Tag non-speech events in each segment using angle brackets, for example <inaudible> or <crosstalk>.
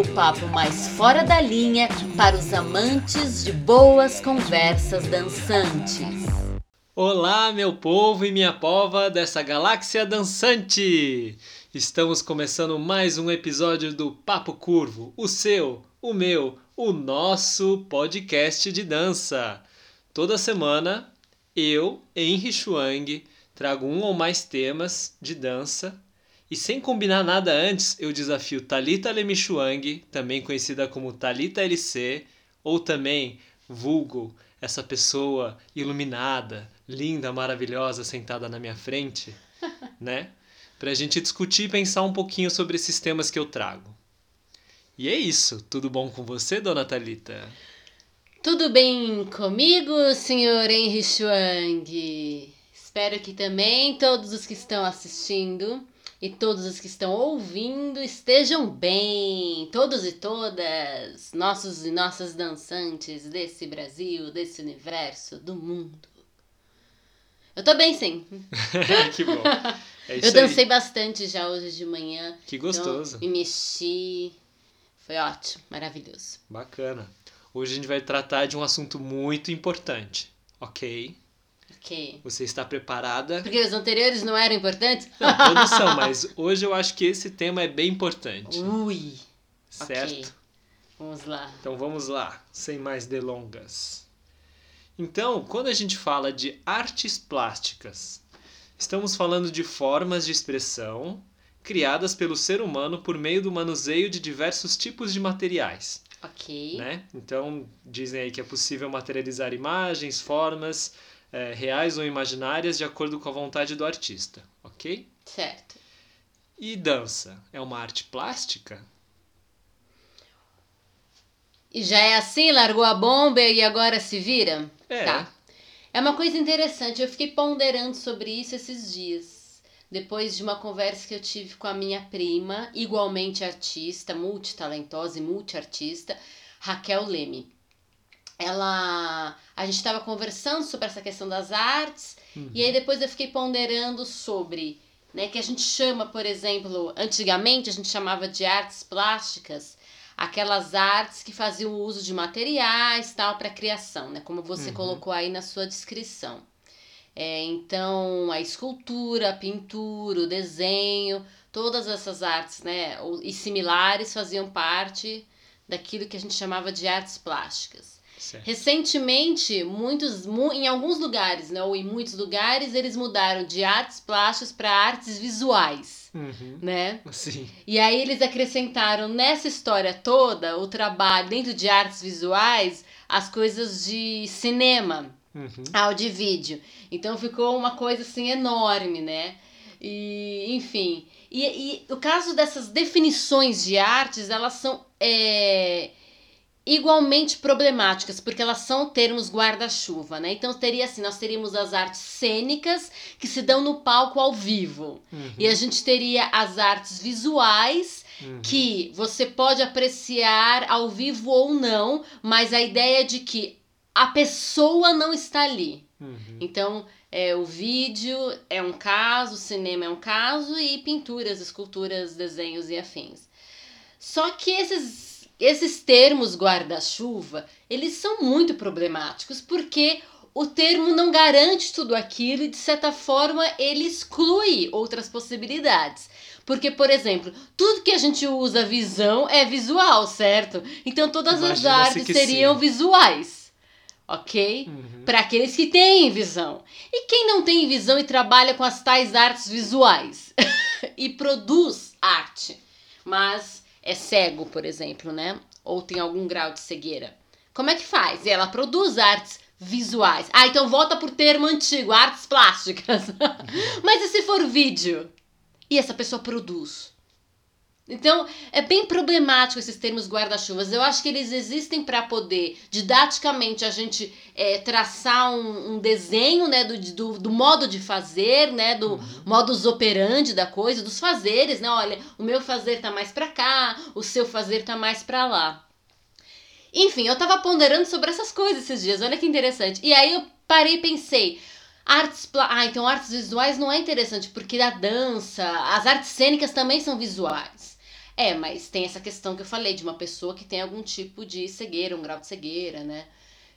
o papo mais fora da linha para os amantes de boas conversas dançantes. Olá, meu povo e minha pova dessa galáxia dançante! Estamos começando mais um episódio do Papo Curvo, o seu, o meu, o nosso podcast de dança. Toda semana, eu, Henry Chuang, trago um ou mais temas de dança e sem combinar nada antes, eu desafio Talita Lemichuang, também conhecida como Talita LC, ou também vulgo, essa pessoa iluminada, linda, maravilhosa sentada na minha frente, <laughs> né? Pra gente discutir e pensar um pouquinho sobre esses temas que eu trago. E é isso. Tudo bom com você, dona Talita? Tudo bem comigo, senhor Henry Chuang? Espero que também todos os que estão assistindo e todos os que estão ouvindo estejam bem, todos e todas, nossos e nossas dançantes desse Brasil, desse universo, do mundo. Eu tô bem, sim. <laughs> que bom. É Eu dancei aí. bastante já hoje de manhã. Que gostoso. Então, me mexi. Foi ótimo, maravilhoso. Bacana. Hoje a gente vai tratar de um assunto muito importante, ok? Ok. Você está preparada? Porque os anteriores não eram importantes? Não, todos são, <laughs> mas hoje eu acho que esse tema é bem importante. Ui! Certo? Okay. Vamos lá. Então vamos lá, sem mais delongas. Então, quando a gente fala de artes plásticas, estamos falando de formas de expressão criadas pelo ser humano por meio do manuseio de diversos tipos de materiais. Ok. Né? Então, dizem aí que é possível materializar imagens, formas, é, reais ou imaginárias de acordo com a vontade do artista, ok? Certo. E dança é uma arte plástica? E já é assim? Largou a bomba e agora se vira? É. Tá. É uma coisa interessante. Eu fiquei ponderando sobre isso esses dias. Depois de uma conversa que eu tive com a minha prima, igualmente artista, multitalentosa e multiartista, Raquel Leme ela a gente estava conversando sobre essa questão das artes uhum. e aí depois eu fiquei ponderando sobre né que a gente chama por exemplo antigamente a gente chamava de artes plásticas aquelas artes que faziam uso de materiais tal para criação né como você uhum. colocou aí na sua descrição é, então a escultura a pintura o desenho todas essas artes né e similares faziam parte daquilo que a gente chamava de artes plásticas Certo. Recentemente, muitos, em alguns lugares, né, ou em muitos lugares, eles mudaram de artes plásticas para artes visuais, uhum. né? Sim. E aí eles acrescentaram nessa história toda o trabalho dentro de artes visuais, as coisas de cinema, uhum. áudio e vídeo. Então ficou uma coisa assim enorme, né? E, enfim. E, e o caso dessas definições de artes, elas são é, igualmente problemáticas, porque elas são termos guarda-chuva, né? Então teria assim, nós teríamos as artes cênicas que se dão no palco ao vivo. Uhum. E a gente teria as artes visuais uhum. que você pode apreciar ao vivo ou não, mas a ideia é de que a pessoa não está ali. Uhum. Então, é, o vídeo é um caso, o cinema é um caso e pinturas, esculturas, desenhos e afins. Só que esses esses termos guarda-chuva, eles são muito problemáticos porque o termo não garante tudo aquilo e de certa forma ele exclui outras possibilidades. Porque, por exemplo, tudo que a gente usa visão é visual, certo? Então todas Imagina as artes seriam sim. visuais. Ok? Uhum. Para aqueles que têm visão. E quem não tem visão e trabalha com as tais artes visuais <laughs> e produz arte, mas é cego, por exemplo, né? Ou tem algum grau de cegueira. Como é que faz? Ela produz artes visuais. Ah, então volta pro termo antigo, artes plásticas. <laughs> Mas e se for vídeo? E essa pessoa produz? Então, é bem problemático esses termos guarda-chuvas. Eu acho que eles existem para poder, didaticamente, a gente é, traçar um, um, desenho né, do, do, do, modo de fazer, né, do uhum. modus operandi da coisa, dos fazeres. Né? Olha, o meu fazer tá mais para cá, o seu fazer tá mais para lá. Enfim, eu tava ponderando sobre essas coisas esses dias, olha que interessante. E aí eu parei e pensei, artes, ah, então artes visuais não é interessante, porque a dança, as artes cênicas também são visuais. É, mas tem essa questão que eu falei de uma pessoa que tem algum tipo de cegueira, um grau de cegueira, né?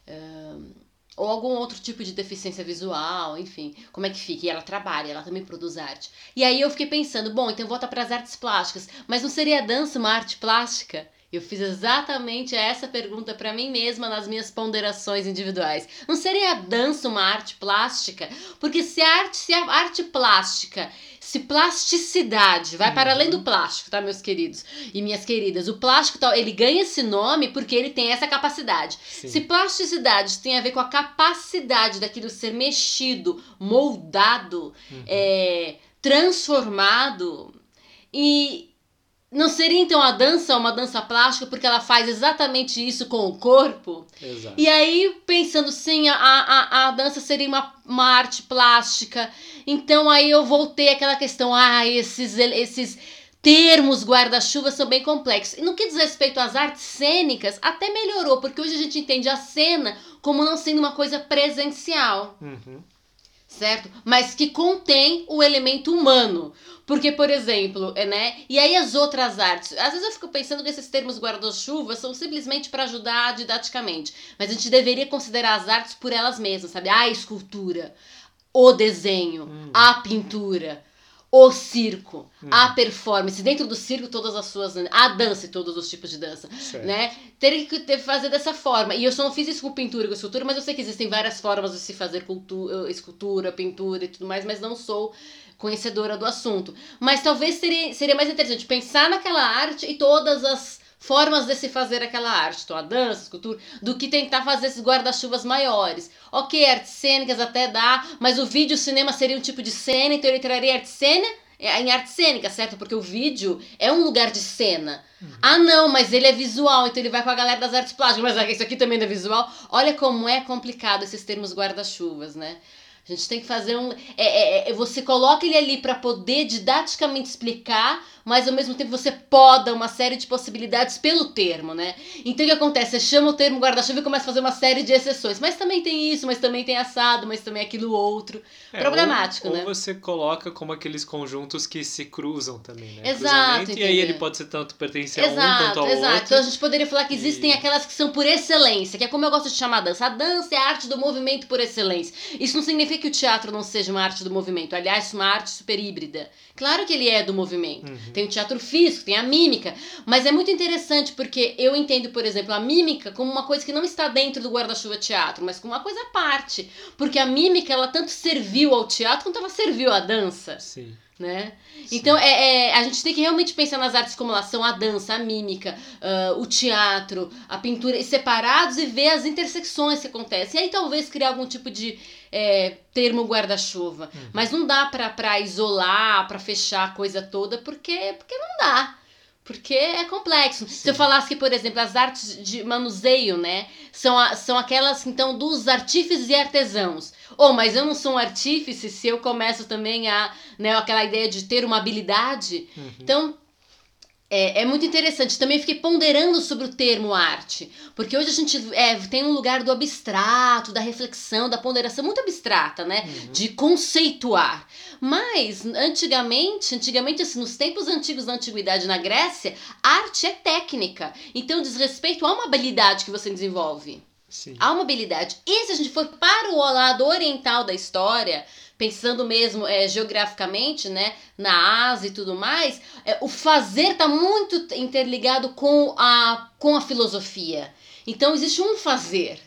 Um, ou algum outro tipo de deficiência visual, enfim, como é que fica? E ela trabalha, ela também produz arte. E aí eu fiquei pensando, bom, então volta para as artes plásticas, mas não seria a dança uma arte plástica? Eu fiz exatamente essa pergunta para mim mesma nas minhas ponderações individuais. Não seria a dança uma arte plástica? Porque se a arte, se a arte plástica, se plasticidade vai para além do uhum. plástico, tá, meus queridos e minhas queridas? O plástico tal, ele ganha esse nome porque ele tem essa capacidade. Sim. Se plasticidade tem a ver com a capacidade daquilo ser mexido, moldado, uhum. é, transformado e não seria então a dança uma dança plástica porque ela faz exatamente isso com o corpo? Exato. E aí, pensando sim, a, a, a dança seria uma, uma arte plástica. Então aí eu voltei àquela questão, ah, esses, esses termos guarda-chuva são bem complexos. E no que diz respeito às artes cênicas, até melhorou, porque hoje a gente entende a cena como não sendo uma coisa presencial. Uhum certo? Mas que contém o elemento humano. Porque, por exemplo, é, né? E aí as outras artes. Às vezes eu fico pensando que esses termos guarda-chuva são simplesmente para ajudar didaticamente. Mas a gente deveria considerar as artes por elas mesmas, sabe? A escultura, o desenho, hum. a pintura o circo, hum. a performance, dentro do circo todas as suas, a dança e todos os tipos de dança, certo. né? Teria que fazer dessa forma. E eu só não fiz isso com pintura e com escultura, mas eu sei que existem várias formas de se fazer cultura, escultura, pintura e tudo mais, mas não sou conhecedora do assunto. Mas talvez seria, seria mais interessante pensar naquela arte e todas as formas de se fazer aquela arte, então a dança, a escultura, do que tentar fazer esses guarda-chuvas maiores. Ok, artes cênicas até dá, mas o vídeo cinema seria um tipo de cena, então ele traria arte cena é, em arte cênica, certo? Porque o vídeo é um lugar de cena. Uhum. Ah, não, mas ele é visual, então ele vai com a galera das artes plásticas, mas isso aqui também não é visual. Olha como é complicado esses termos guarda-chuvas, né? A gente tem que fazer um. É, é, é você coloca ele ali para poder didaticamente explicar mas ao mesmo tempo você poda uma série de possibilidades pelo termo, né? Então o que acontece? Você chama o termo guarda-chuva e começa a fazer uma série de exceções. Mas também tem isso, mas também tem assado, mas também aquilo outro. É, Problemático, ou, né? Ou você coloca como aqueles conjuntos que se cruzam também, né? Exato. E aí ele pode ser tanto pertencer exato, a um quanto ao exato. outro. Então a gente poderia falar que existem e... aquelas que são por excelência, que é como eu gosto de chamar a dança. A dança é a arte do movimento por excelência. Isso não significa que o teatro não seja uma arte do movimento. Aliás, uma arte super híbrida. Claro que ele é do movimento. Uhum. Tem o teatro físico, tem a mímica. Mas é muito interessante porque eu entendo, por exemplo, a mímica como uma coisa que não está dentro do guarda-chuva teatro, mas como uma coisa à parte. Porque a mímica, ela tanto serviu ao teatro quanto ela serviu à dança. Sim. Né? Então é, é, a gente tem que realmente pensar nas artes como elas são a dança, a mímica, uh, o teatro, a pintura, separados e ver as intersecções que acontecem. E aí talvez criar algum tipo de é, termo guarda-chuva. Uhum. Mas não dá pra, pra isolar, pra fechar a coisa toda, porque, porque não dá. Porque é complexo. Sim. Se eu falasse que, por exemplo, as artes de manuseio, né, são, a, são aquelas, então, dos artífices e artesãos. Oh, mas eu não sou um artífice se eu começo também a, né, aquela ideia de ter uma habilidade. Uhum. Então, é, é, muito interessante. Também fiquei ponderando sobre o termo arte, porque hoje a gente é, tem um lugar do abstrato, da reflexão, da ponderação muito abstrata, né? Uhum. De conceituar. Mas antigamente, antigamente assim, nos tempos antigos da antiguidade na Grécia, arte é técnica. Então diz respeito a uma habilidade que você desenvolve. Sim. Há uma habilidade. E se a gente for para o lado oriental da história, pensando mesmo é, geograficamente, né, na Ásia e tudo mais, é, o fazer está muito interligado com a, com a filosofia. Então existe um fazer.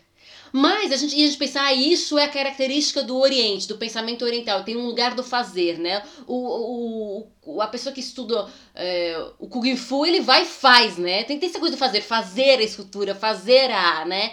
Mas a gente, a gente pensar, ah, isso é a característica do Oriente, do pensamento oriental, tem um lugar do fazer, né? O, o, a pessoa que estuda é, o Kung Fu, ele vai e faz, né? Tem, tem essa coisa do fazer, fazer a escultura, fazer a, né?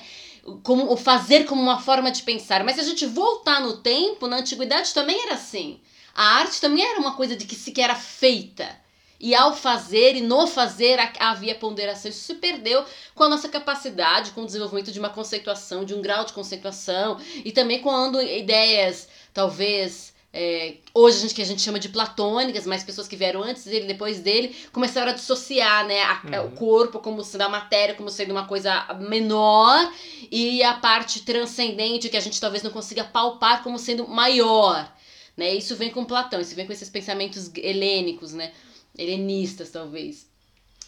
Como o fazer como uma forma de pensar. Mas se a gente voltar no tempo, na antiguidade também era assim. A arte também era uma coisa de que se que era feita. E ao fazer e no fazer havia ponderação. Isso se perdeu com a nossa capacidade, com o desenvolvimento de uma conceituação, de um grau de conceituação, e também quando ideias, talvez. É, hoje a gente, que a gente chama de platônicas, mas pessoas que vieram antes dele, depois dele, começaram a dissociar né, a, uhum. o corpo como sendo a matéria, como sendo uma coisa menor, e a parte transcendente que a gente talvez não consiga palpar como sendo maior. Né? Isso vem com Platão, isso vem com esses pensamentos helênicos, né? helenistas talvez,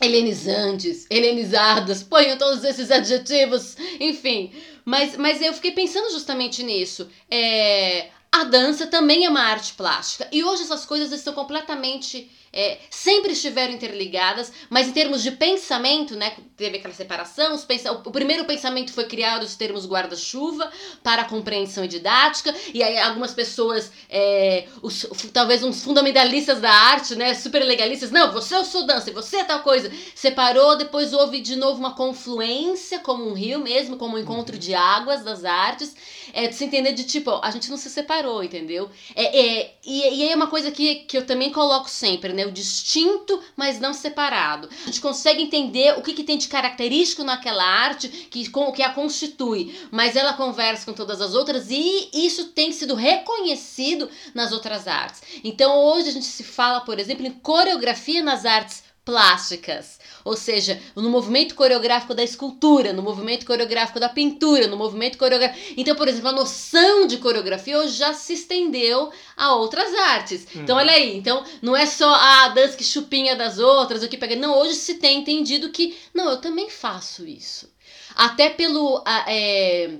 helenizantes, helenizadas, ponham todos esses adjetivos, enfim. Mas, mas eu fiquei pensando justamente nisso. É, a dança também é uma arte plástica. E hoje essas coisas estão completamente é, sempre estiveram interligadas, mas em termos de pensamento, né, teve aquela separação, os pensa o primeiro pensamento foi criado os termos guarda-chuva para a compreensão didática, e aí algumas pessoas, é, os, talvez uns fundamentalistas da arte, né, super legalistas, não, você é o sou dança você é tal coisa, separou, depois houve de novo uma confluência, como um rio mesmo, como um encontro de águas das artes, é, de se entender de tipo, a gente não se separou, entendeu? É, é, e, e é uma coisa que, que eu também coloco sempre, né, o distinto, mas não separado. A gente consegue entender o que, que tem de característico naquela arte que, com, que a constitui, mas ela conversa com todas as outras e isso tem sido reconhecido nas outras artes. Então hoje a gente se fala, por exemplo, em coreografia nas artes plásticas, ou seja, no movimento coreográfico da escultura, no movimento coreográfico da pintura, no movimento coreográfico. Então, por exemplo, a noção de coreografia hoje já se estendeu a outras artes. Uhum. Então, olha aí, então não é só a dança que chupinha das outras, o que pega. Não, hoje se tem entendido que não, eu também faço isso. Até pelo é,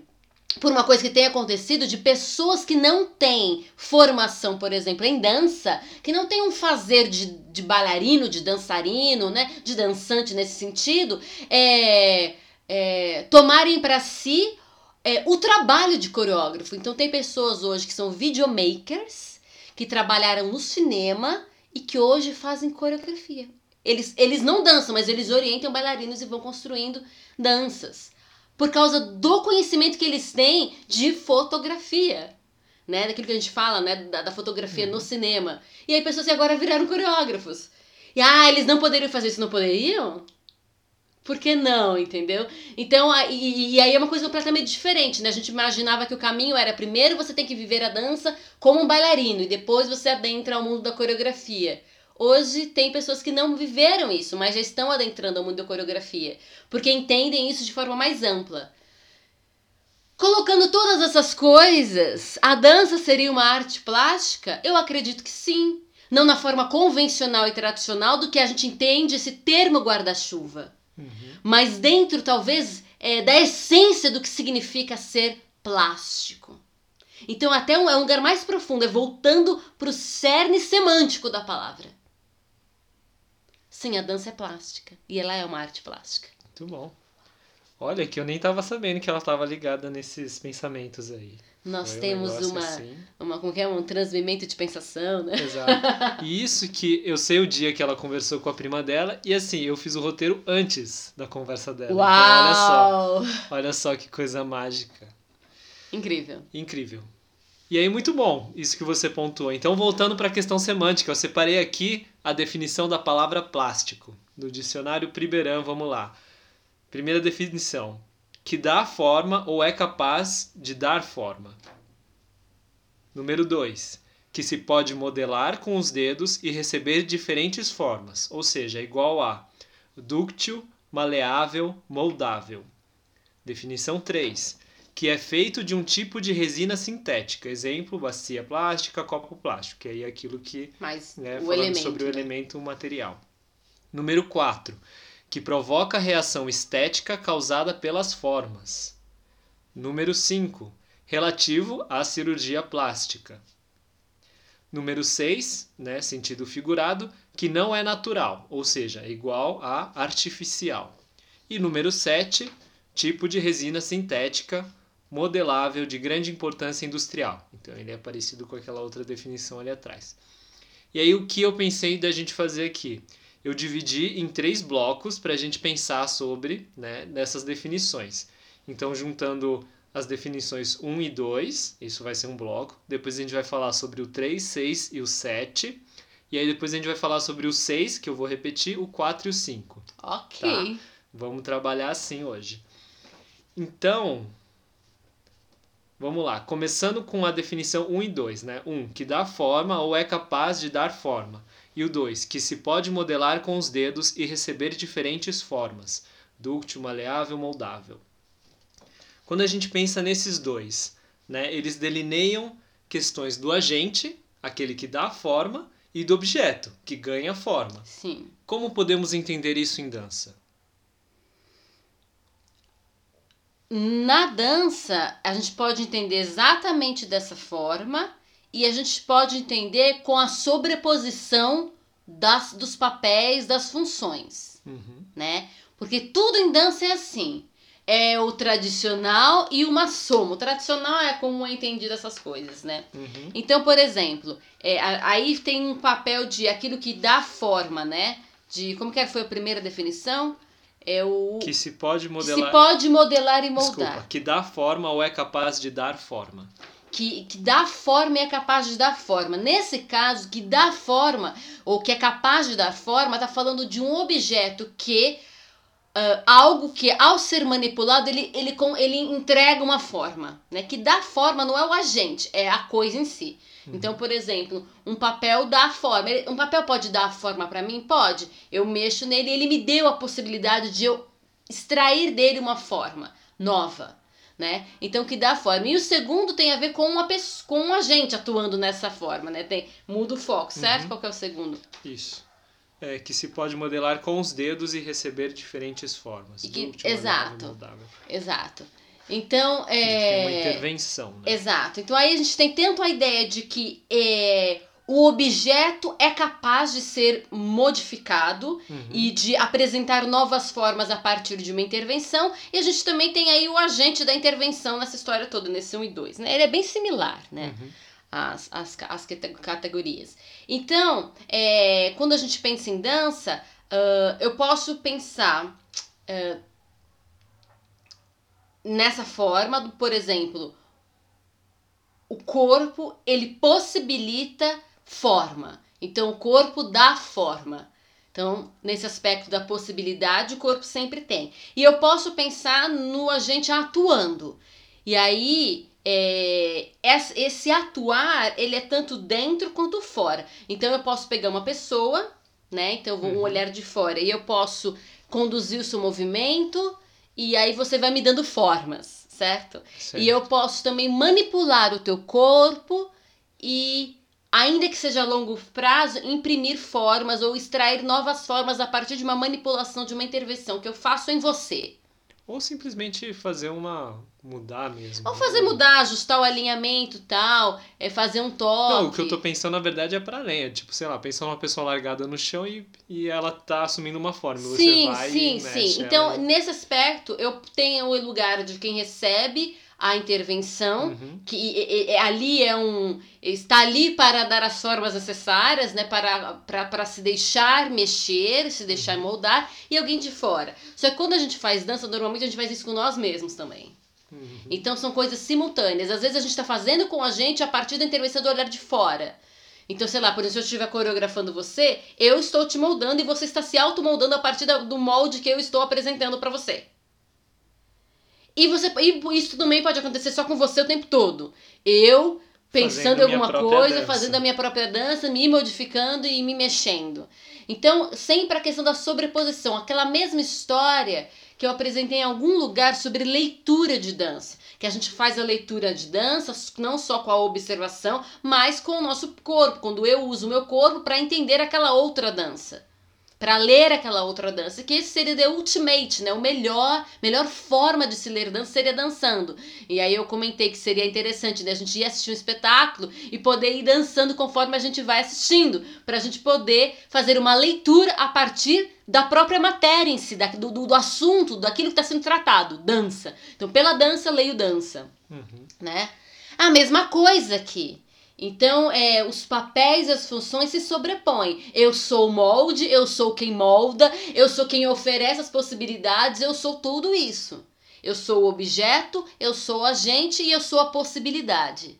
por uma coisa que tem acontecido de pessoas que não têm formação, por exemplo, em dança, que não têm um fazer de, de bailarino, de dançarino, né, de dançante nesse sentido, é, é, tomarem para si é, o trabalho de coreógrafo. Então tem pessoas hoje que são videomakers, que trabalharam no cinema e que hoje fazem coreografia. Eles, eles não dançam, mas eles orientam bailarinos e vão construindo danças por causa do conhecimento que eles têm de fotografia. Né, daquilo que a gente fala, né, da, da fotografia uhum. no cinema. E aí pessoas que agora viraram coreógrafos. E ah, eles não poderiam fazer isso, não poderiam? Por que não, entendeu? Então, e, e, aí é uma coisa completamente diferente, né? A gente imaginava que o caminho era primeiro você tem que viver a dança como um bailarino e depois você adentra ao mundo da coreografia. Hoje tem pessoas que não viveram isso, mas já estão adentrando ao mundo da coreografia, porque entendem isso de forma mais ampla. Colocando todas essas coisas, a dança seria uma arte plástica? Eu acredito que sim. Não na forma convencional e tradicional do que a gente entende esse termo guarda-chuva, uhum. mas dentro, talvez, é, da essência do que significa ser plástico. Então, até um, é um lugar mais profundo, é voltando para o cerne semântico da palavra. Sim, a dança é plástica. E ela é uma arte plástica. Muito bom. Olha, que eu nem estava sabendo que ela estava ligada nesses pensamentos aí. Nós Foi temos um uma, assim. uma, como que é, um transmimento de pensação, né? Exato. <laughs> E isso que eu sei o dia que ela conversou com a prima dela, e assim, eu fiz o roteiro antes da conversa dela. Uau! Então, olha só. Olha só que coisa mágica. Incrível. Incrível. E aí, muito bom isso que você pontuou. Então, voltando para a questão semântica, eu separei aqui a definição da palavra plástico. Do dicionário Priberan, vamos lá. Primeira definição: que dá forma ou é capaz de dar forma. Número 2. Que se pode modelar com os dedos e receber diferentes formas, ou seja, igual a dúctil, maleável, moldável. Definição 3 que é feito de um tipo de resina sintética. Exemplo, bacia plástica, copo plástico, que aí é aquilo que. Mas né, falando elemento, sobre o né? elemento material. Número 4. Que provoca reação estética causada pelas formas. Número 5. Relativo à cirurgia plástica. Número 6, né, sentido figurado, que não é natural, ou seja, é igual a artificial. E número 7, tipo de resina sintética modelável de grande importância industrial. Então ele é parecido com aquela outra definição ali atrás. E aí o que eu pensei da gente fazer aqui? Eu dividi em três blocos para a gente pensar sobre né, nessas definições. Então juntando as definições 1 e 2, isso vai ser um bloco. Depois a gente vai falar sobre o 3, 6 e o 7. E aí depois a gente vai falar sobre o 6, que eu vou repetir, o 4 e o 5. Ok. Tá. Vamos trabalhar assim hoje. Então, vamos lá. Começando com a definição 1 e 2, né? 1, que dá forma ou é capaz de dar forma. E o 2, que se pode modelar com os dedos e receber diferentes formas. Dúctil, maleável, moldável. Quando a gente pensa nesses dois, né, eles delineiam questões do agente, aquele que dá a forma, e do objeto, que ganha forma. Sim. Como podemos entender isso em dança? Na dança, a gente pode entender exatamente dessa forma e a gente pode entender com a sobreposição das, dos papéis, das funções, Uhum. né? Porque tudo em dança é assim. É o tradicional e uma soma. O tradicional é como é entendido essas coisas, né? Uhum. Então, por exemplo, é, aí tem um papel de aquilo que dá forma, né? De como que era- foi a primeira definição? É o Que se pode que modelar. se pode modelar e moldar. Desculpa, que dá forma ou é capaz de dar forma. que, que dá forma e é capaz de dar forma. Nesse caso, que dá forma, ou que é capaz de dar forma, tá falando de um objeto que. ah, algo que, ao ser manipulado, ele, ele, com- ele entrega uma forma. Né? Que dá forma não é o agente, é a coisa em si. Então, por exemplo, um papel dá forma. Um papel pode dar forma para mim? Pode. Eu mexo nele e ele me deu a possibilidade de eu extrair dele uma forma nova né? Então que dá forma. E o segundo tem a ver com uma pessoa, com um agente atuando nessa forma, né? Tem muda o foco, certo? Uhum. Qual que é o segundo? Isso. É que se pode modelar com os dedos e receber diferentes formas. Que- maleável, exato. Exato. Então, tem uma é intervenção, né? Exato. Então aí a gente tem tanto a ideia de que é, o objeto é capaz de ser modificado Uhum. e de apresentar novas formas a partir de uma intervenção. E a gente também tem aí o agente da intervenção nessa história toda, nesse 1 e 2. Né? Ele é bem similar, né? Uhum. as, as, as cate- categorias. Então, é, quando a gente pensa em dança, ah, eu posso pensar ah, nessa forma, do, por exemplo, o corpo ele possibilita forma. Então, o corpo dá forma. Então, nesse aspecto da possibilidade, o corpo sempre tem. E eu posso pensar no agente atuando. E aí, é, es- esse atuar, ele é tanto dentro quanto fora. Então, eu posso pegar uma pessoa, né? Então, eu vou um Uhum. olhar de fora. E eu posso conduzir o seu movimento. E aí, você vai me dando formas, certo? Certo. E eu posso também manipular o teu corpo e, ainda que seja a longo prazo, imprimir formas ou extrair novas formas a partir de uma manipulação, de uma intervenção que eu faço em você. Ou simplesmente fazer uma. mudar mesmo. Ou fazer mudar, ajustar o alinhamento e tal, é fazer um toque. Não, o que eu tô pensando na verdade é para além. É tipo, sei lá, pensar numa pessoa largada no chão e, e ela tá assumindo uma forma. Sim, você vai sim, e sim. Então, nesse aspecto, eu tenho o lugar de quem recebe a intervenção, Uhum. que e- e- ali é um está ali para dar as formas necessárias, né, para, para, para se deixar mexer, se deixar moldar e alguém de fora. Só que quando a gente faz dança, normalmente a gente faz isso com nós mesmos também. Uhum. Então são coisas simultâneas. Às vezes a gente está fazendo com a gente a partir da intervenção do olhar de fora. Então, sei lá, por exemplo, se eu estiver coreografando você, eu estou te moldando e você está se automoldando a partir do molde que eu estou apresentando para você. E, você, e isso também pode acontecer só com você o tempo todo. Eu pensando em alguma coisa, dança. fazendo a minha própria dança, me modificando e me mexendo. Então, sempre a questão da sobreposição, aquela mesma história que eu apresentei em algum lugar sobre leitura de dança, que a gente faz a leitura de dança não só com a observação, mas com o nosso corpo, quando eu uso o meu corpo para entender aquela outra dança para ler aquela outra dança, que esse seria the ultimate, né? O melhor, melhor forma de se ler dança seria dançando. E aí eu comentei que seria interessante né? a gente ir assistir um espetáculo e poder ir dançando conforme a gente vai assistindo, para a gente poder fazer uma leitura a partir da própria matéria em si, da- do, do, do assunto, daquilo que está sendo tratado, dança. Então, pela dança, leio dança Uhum. né? A mesma coisa aqui. Então, é, os papéis e as funções se sobrepõem. Eu sou o molde, eu sou quem molda, eu sou quem oferece as possibilidades, eu sou tudo isso. Eu sou o objeto, eu sou o agente e eu sou a possibilidade.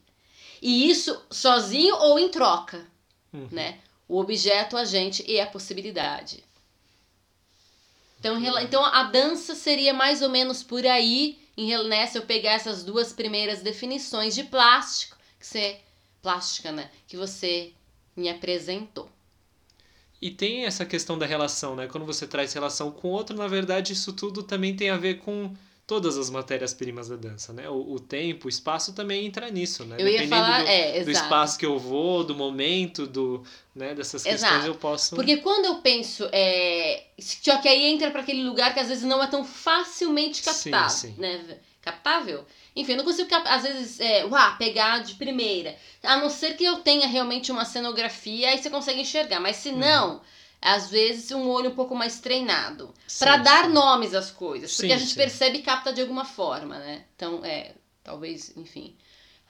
E isso sozinho ou em troca, Uhum. né? o objeto, o agente e a possibilidade. Então, então a dança seria mais ou menos por aí, em, né, se eu pegar essas duas primeiras definições de plástico, que você, plástica, né, que você me apresentou. E tem essa questão da relação, né? Quando você traz relação com outro, na verdade, isso tudo também tem a ver com todas as matérias-primas da dança, né? O, o, tempo, o espaço também entra nisso, né? Eu ia falar, do, é, do espaço que eu vou, do momento, do, né? Dessas questões exato. eu posso. Porque quando eu penso, é, só que aí entra para aquele lugar que às vezes não é tão facilmente captável, sim, sim. né? Captável. Enfim, eu não consigo, às vezes, é, uá, pegar de primeira. A não ser que eu tenha realmente uma cenografia, aí você consegue enxergar. Mas se não, uhum. às vezes um olho um pouco mais treinado. para dar sim. nomes às coisas. Porque sim, a gente sim. percebe e capta de alguma forma, né? Então, é, talvez, enfim,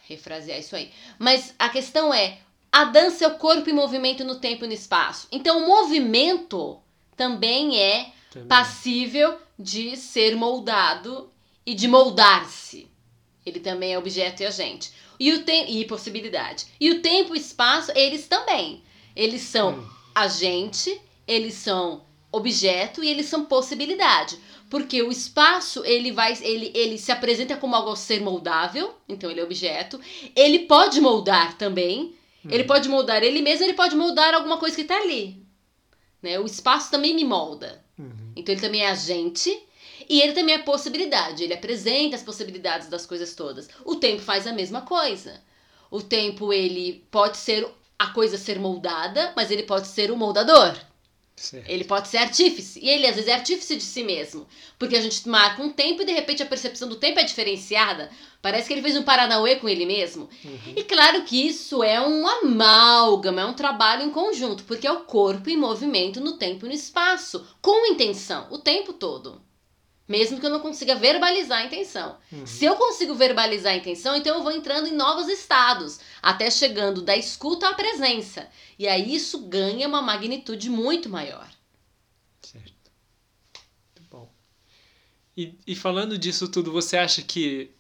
refrasear isso aí. Mas a questão é, a dança é o corpo em movimento no tempo e no espaço. Então, o movimento também é passível de ser moldado e de moldar-se. Ele também é objeto e agente. E, o tem e possibilidade. E o tempo e o espaço, eles também. Eles são hum. agente, eles são objeto e eles são possibilidade. Porque o espaço, ele vai ele, ele se apresenta como algo ser moldável, então ele é objeto. Ele pode moldar também. Hum. Ele pode moldar ele mesmo, ele pode moldar alguma coisa que está ali. Né? O espaço também me molda. Uhum. Então ele também é agente e ele também é possibilidade, ele apresenta as possibilidades das coisas todas. O tempo faz a mesma coisa. O tempo ele pode ser a coisa ser moldada, mas ele pode ser o moldador. Certo. Ele pode ser artífice. E ele às vezes é artífice de si mesmo. Porque a gente marca um tempo e de repente a percepção do tempo é diferenciada. Parece que ele fez um Paranauê com ele mesmo. Uhum. E claro que isso é um amálgama, é um trabalho em conjunto, porque é o corpo em movimento no tempo e no espaço, com intenção, o tempo todo. Mesmo que eu não consiga verbalizar a intenção. Uhum. Se eu consigo verbalizar a intenção, então eu vou entrando em novos estados, até chegando da escuta à presença. E aí isso ganha uma magnitude muito maior. Certo. Muito bom. E, e falando disso tudo, você acha que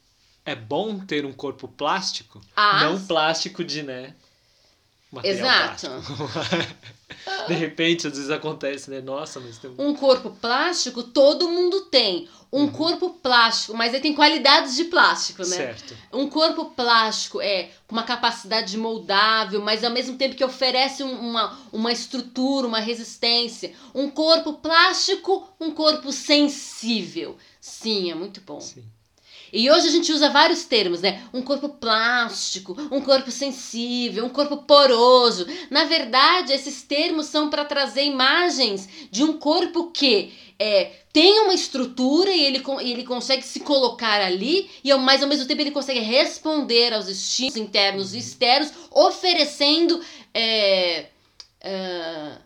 é bom ter um corpo plástico? Ah, não plástico de, né? Exato. <laughs> de repente, às vezes acontece, né? Nossa, mas tem um corpo plástico todo mundo tem. Um uhum. corpo plástico, mas ele tem qualidades de plástico, né? Certo. Um corpo plástico é com uma capacidade moldável, mas ao mesmo tempo que oferece uma, uma estrutura, uma resistência. Um corpo plástico, um corpo sensível. Sim, é muito bom. Sim. E hoje a gente usa vários termos, né? Um corpo plástico, um corpo sensível, um corpo poroso. Na verdade, esses termos são para trazer imagens de um corpo que é, tem uma estrutura e ele, ele consegue se colocar ali, e mas ao mesmo tempo ele consegue responder aos estímulos internos e externos, oferecendo. É, é,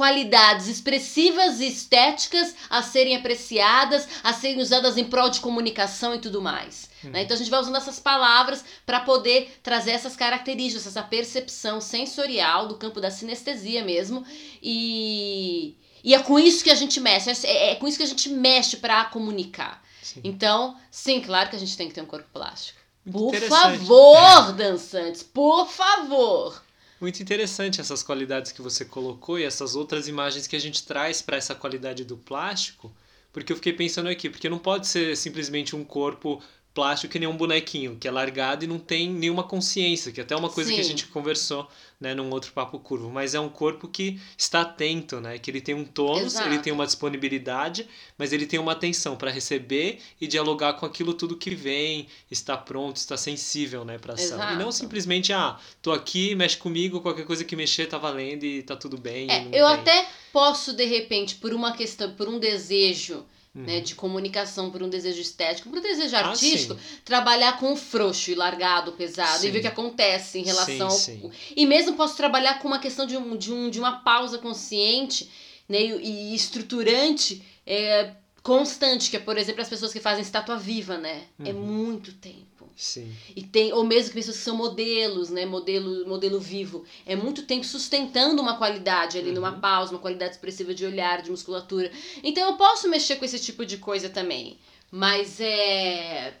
qualidades expressivas e estéticas a serem apreciadas, a serem usadas em prol de comunicação e tudo mais. Uhum. Né? Então a gente vai usando essas palavras para poder trazer essas características, essa percepção sensorial do campo da sinestesia mesmo. E, e é com isso que a gente mexe, é, é com isso que a gente mexe para comunicar. Sim. Então, sim, claro que a gente tem que ter um corpo plástico. Muito por favor, dançantes, por favor. Muito interessante essas qualidades que você colocou e essas outras imagens que a gente traz para essa qualidade do plástico, porque eu fiquei pensando aqui, porque não pode ser simplesmente um corpo plástico que nem um bonequinho, que é largado e não tem nenhuma consciência, que é até uma coisa Sim. que a gente conversou, né, num outro papo curvo, mas é um corpo que está atento, né, que ele tem um tônus, Exato. ele tem uma disponibilidade, mas ele tem uma atenção para receber e dialogar com aquilo tudo que vem, está pronto, está sensível, né, para ação. Exato. E não simplesmente, ah, tô aqui, mexe comigo, qualquer coisa que mexer tá valendo e tá tudo bem. É, eu tem. até posso de repente por uma questão, por um desejo Uhum. Né, de comunicação por um desejo estético, por um desejo ah, artístico, ah, trabalhar com o frouxo e largado, pesado, sim. e ver o que acontece em relação sim, ao... E mesmo posso trabalhar com uma questão de, um, de, um, de uma pausa consciente né, e, e estruturante é, constante, que é, por exemplo, as pessoas que fazem estátua viva, né? É uhum. É muito tempo. Sim. E tem, ou mesmo que pessoas que são modelos, né? Modelo, modelo vivo. É muito tempo sustentando uma qualidade ali, uhum. numa pausa, uma qualidade expressiva de olhar, de musculatura. Então eu posso mexer com esse tipo de coisa também. Mas é.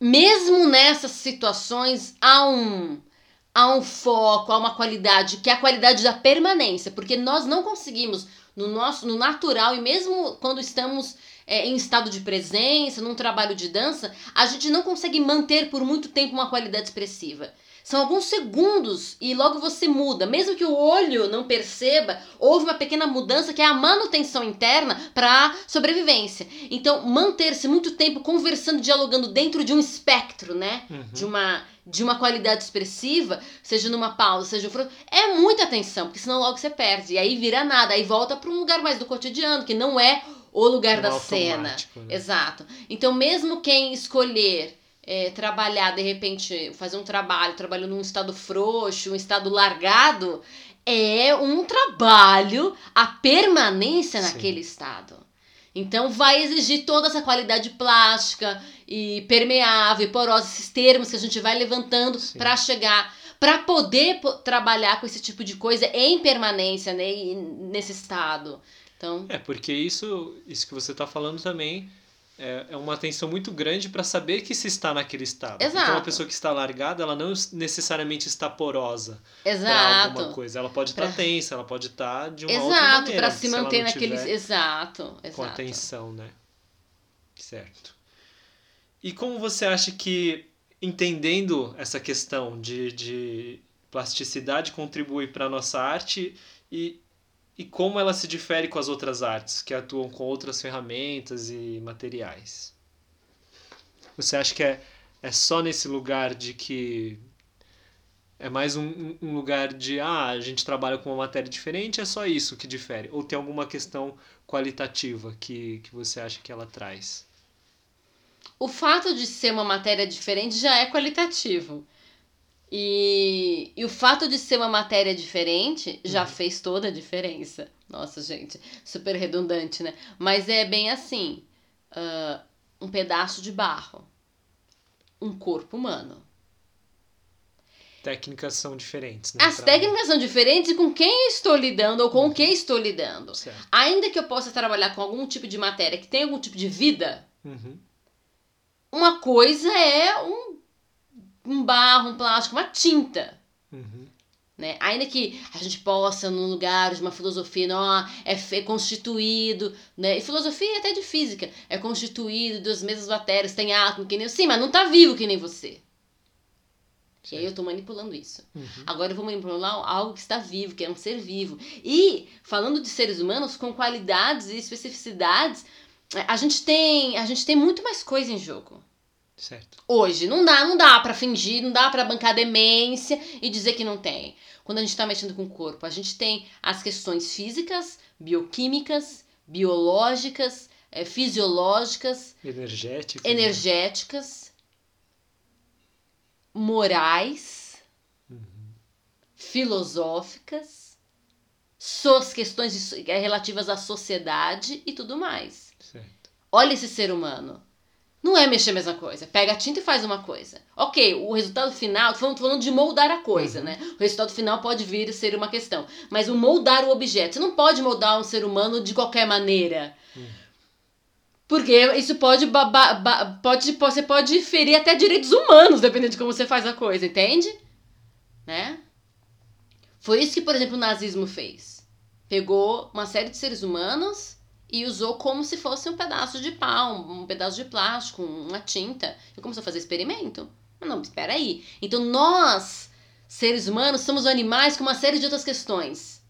mesmo nessas situações, há um, há um foco, há uma qualidade, que é a qualidade da permanência, porque nós não conseguimos, no nosso no natural, e mesmo quando estamos é, em estado de presença, num trabalho de dança, a gente não consegue manter por muito tempo uma qualidade expressiva. São alguns segundos e logo você muda. Mesmo que o olho não perceba, houve uma pequena mudança que é a manutenção interna para sobrevivência. Então, manter-se muito tempo conversando, dialogando dentro de um espectro, né? Uhum. De uma de uma qualidade expressiva, seja numa pausa, seja um é muita atenção, porque senão logo você perde. E aí vira nada, aí volta para um lugar mais do cotidiano, que não é o lugar é da cena. Né? Exato. Então, mesmo quem escolher é, trabalhar, de repente, fazer um trabalho, trabalhando num estado frouxo, um estado largado, é um trabalho, a permanência Sim. naquele estado. Então vai exigir toda essa qualidade plástica e permeável, e porosa, esses termos que a gente vai levantando para chegar, para poder trabalhar com esse tipo de coisa em permanência né, nesse estado. Então... É, porque isso, isso que você está falando também é, é uma atenção muito grande para saber que se está naquele estado. Exato. Porque uma pessoa que está largada, ela não necessariamente está porosa para alguma coisa. Ela pode estar pra... tensa, ela pode estar de uma exato, outra maneira. Exato, para se manter naquele... Exato, exato. Com atenção, né? Certo. E como você acha que, entendendo essa questão de, de plasticidade, contribui para a nossa arte e e como ela se difere com as outras artes que atuam com outras ferramentas e materiais. Você acha que é, é só nesse lugar de que é mais um, um lugar de ah, a gente trabalha com uma matéria diferente, é só isso que difere? Ou tem alguma questão qualitativa que, que você acha que ela traz? O fato de ser uma matéria diferente já é qualitativo. E, e o fato de ser uma matéria diferente já uhum. fez toda a diferença. Nossa, gente, super redundante, né? Mas é bem assim: uh, um pedaço de barro, um corpo humano. Técnicas são diferentes, né? As pra... técnicas são diferentes e com quem estou lidando ou com uhum. o que estou lidando. Certo. Ainda que eu possa trabalhar com algum tipo de matéria que tem algum tipo de vida, uhum. uma coisa é um um barro, um plástico, uma tinta. Uhum. Né? Ainda que a gente possa, num lugar de uma filosofia, não, é, é constituído, né? e filosofia até de física, é constituído das mesmas matérias, tem átomo que nem sim, mas não está vivo que nem você. E aí eu estou manipulando isso. Uhum. Agora eu vou manipular algo que está vivo, que é um ser vivo. E falando de seres humanos com qualidades e especificidades, a gente tem, a gente tem muito mais coisa em jogo. Certo. Hoje não dá, não dá para fingir, não dá para bancar demência e dizer que não tem. Quando a gente está mexendo com o corpo, a gente tem as questões físicas, bioquímicas, biológicas, é, fisiológicas, energéticas, né? energéticas, né? morais, uhum. filosóficas, suas questões é, relativas à sociedade e tudo mais. Certo. Olha esse ser humano. Não é mexer a mesma coisa. Pega a tinta e faz uma coisa. Ok, o resultado final, falando, tô falando de moldar a coisa, uhum. né? O resultado final pode vir a ser uma questão. Mas o moldar o objeto. Você não pode moldar um ser humano de qualquer maneira. Uhum. Porque isso pode, pode. Você pode ferir até direitos humanos, dependendo de como você faz a coisa, entende? Né? Foi isso que, por exemplo, o nazismo fez. Pegou uma série de seres humanos e usou como se fosse um pedaço de pau, um pedaço de plástico, uma tinta. E começou a fazer experimento. Mas não, espera aí. Então nós, seres humanos, somos animais com uma série de outras questões.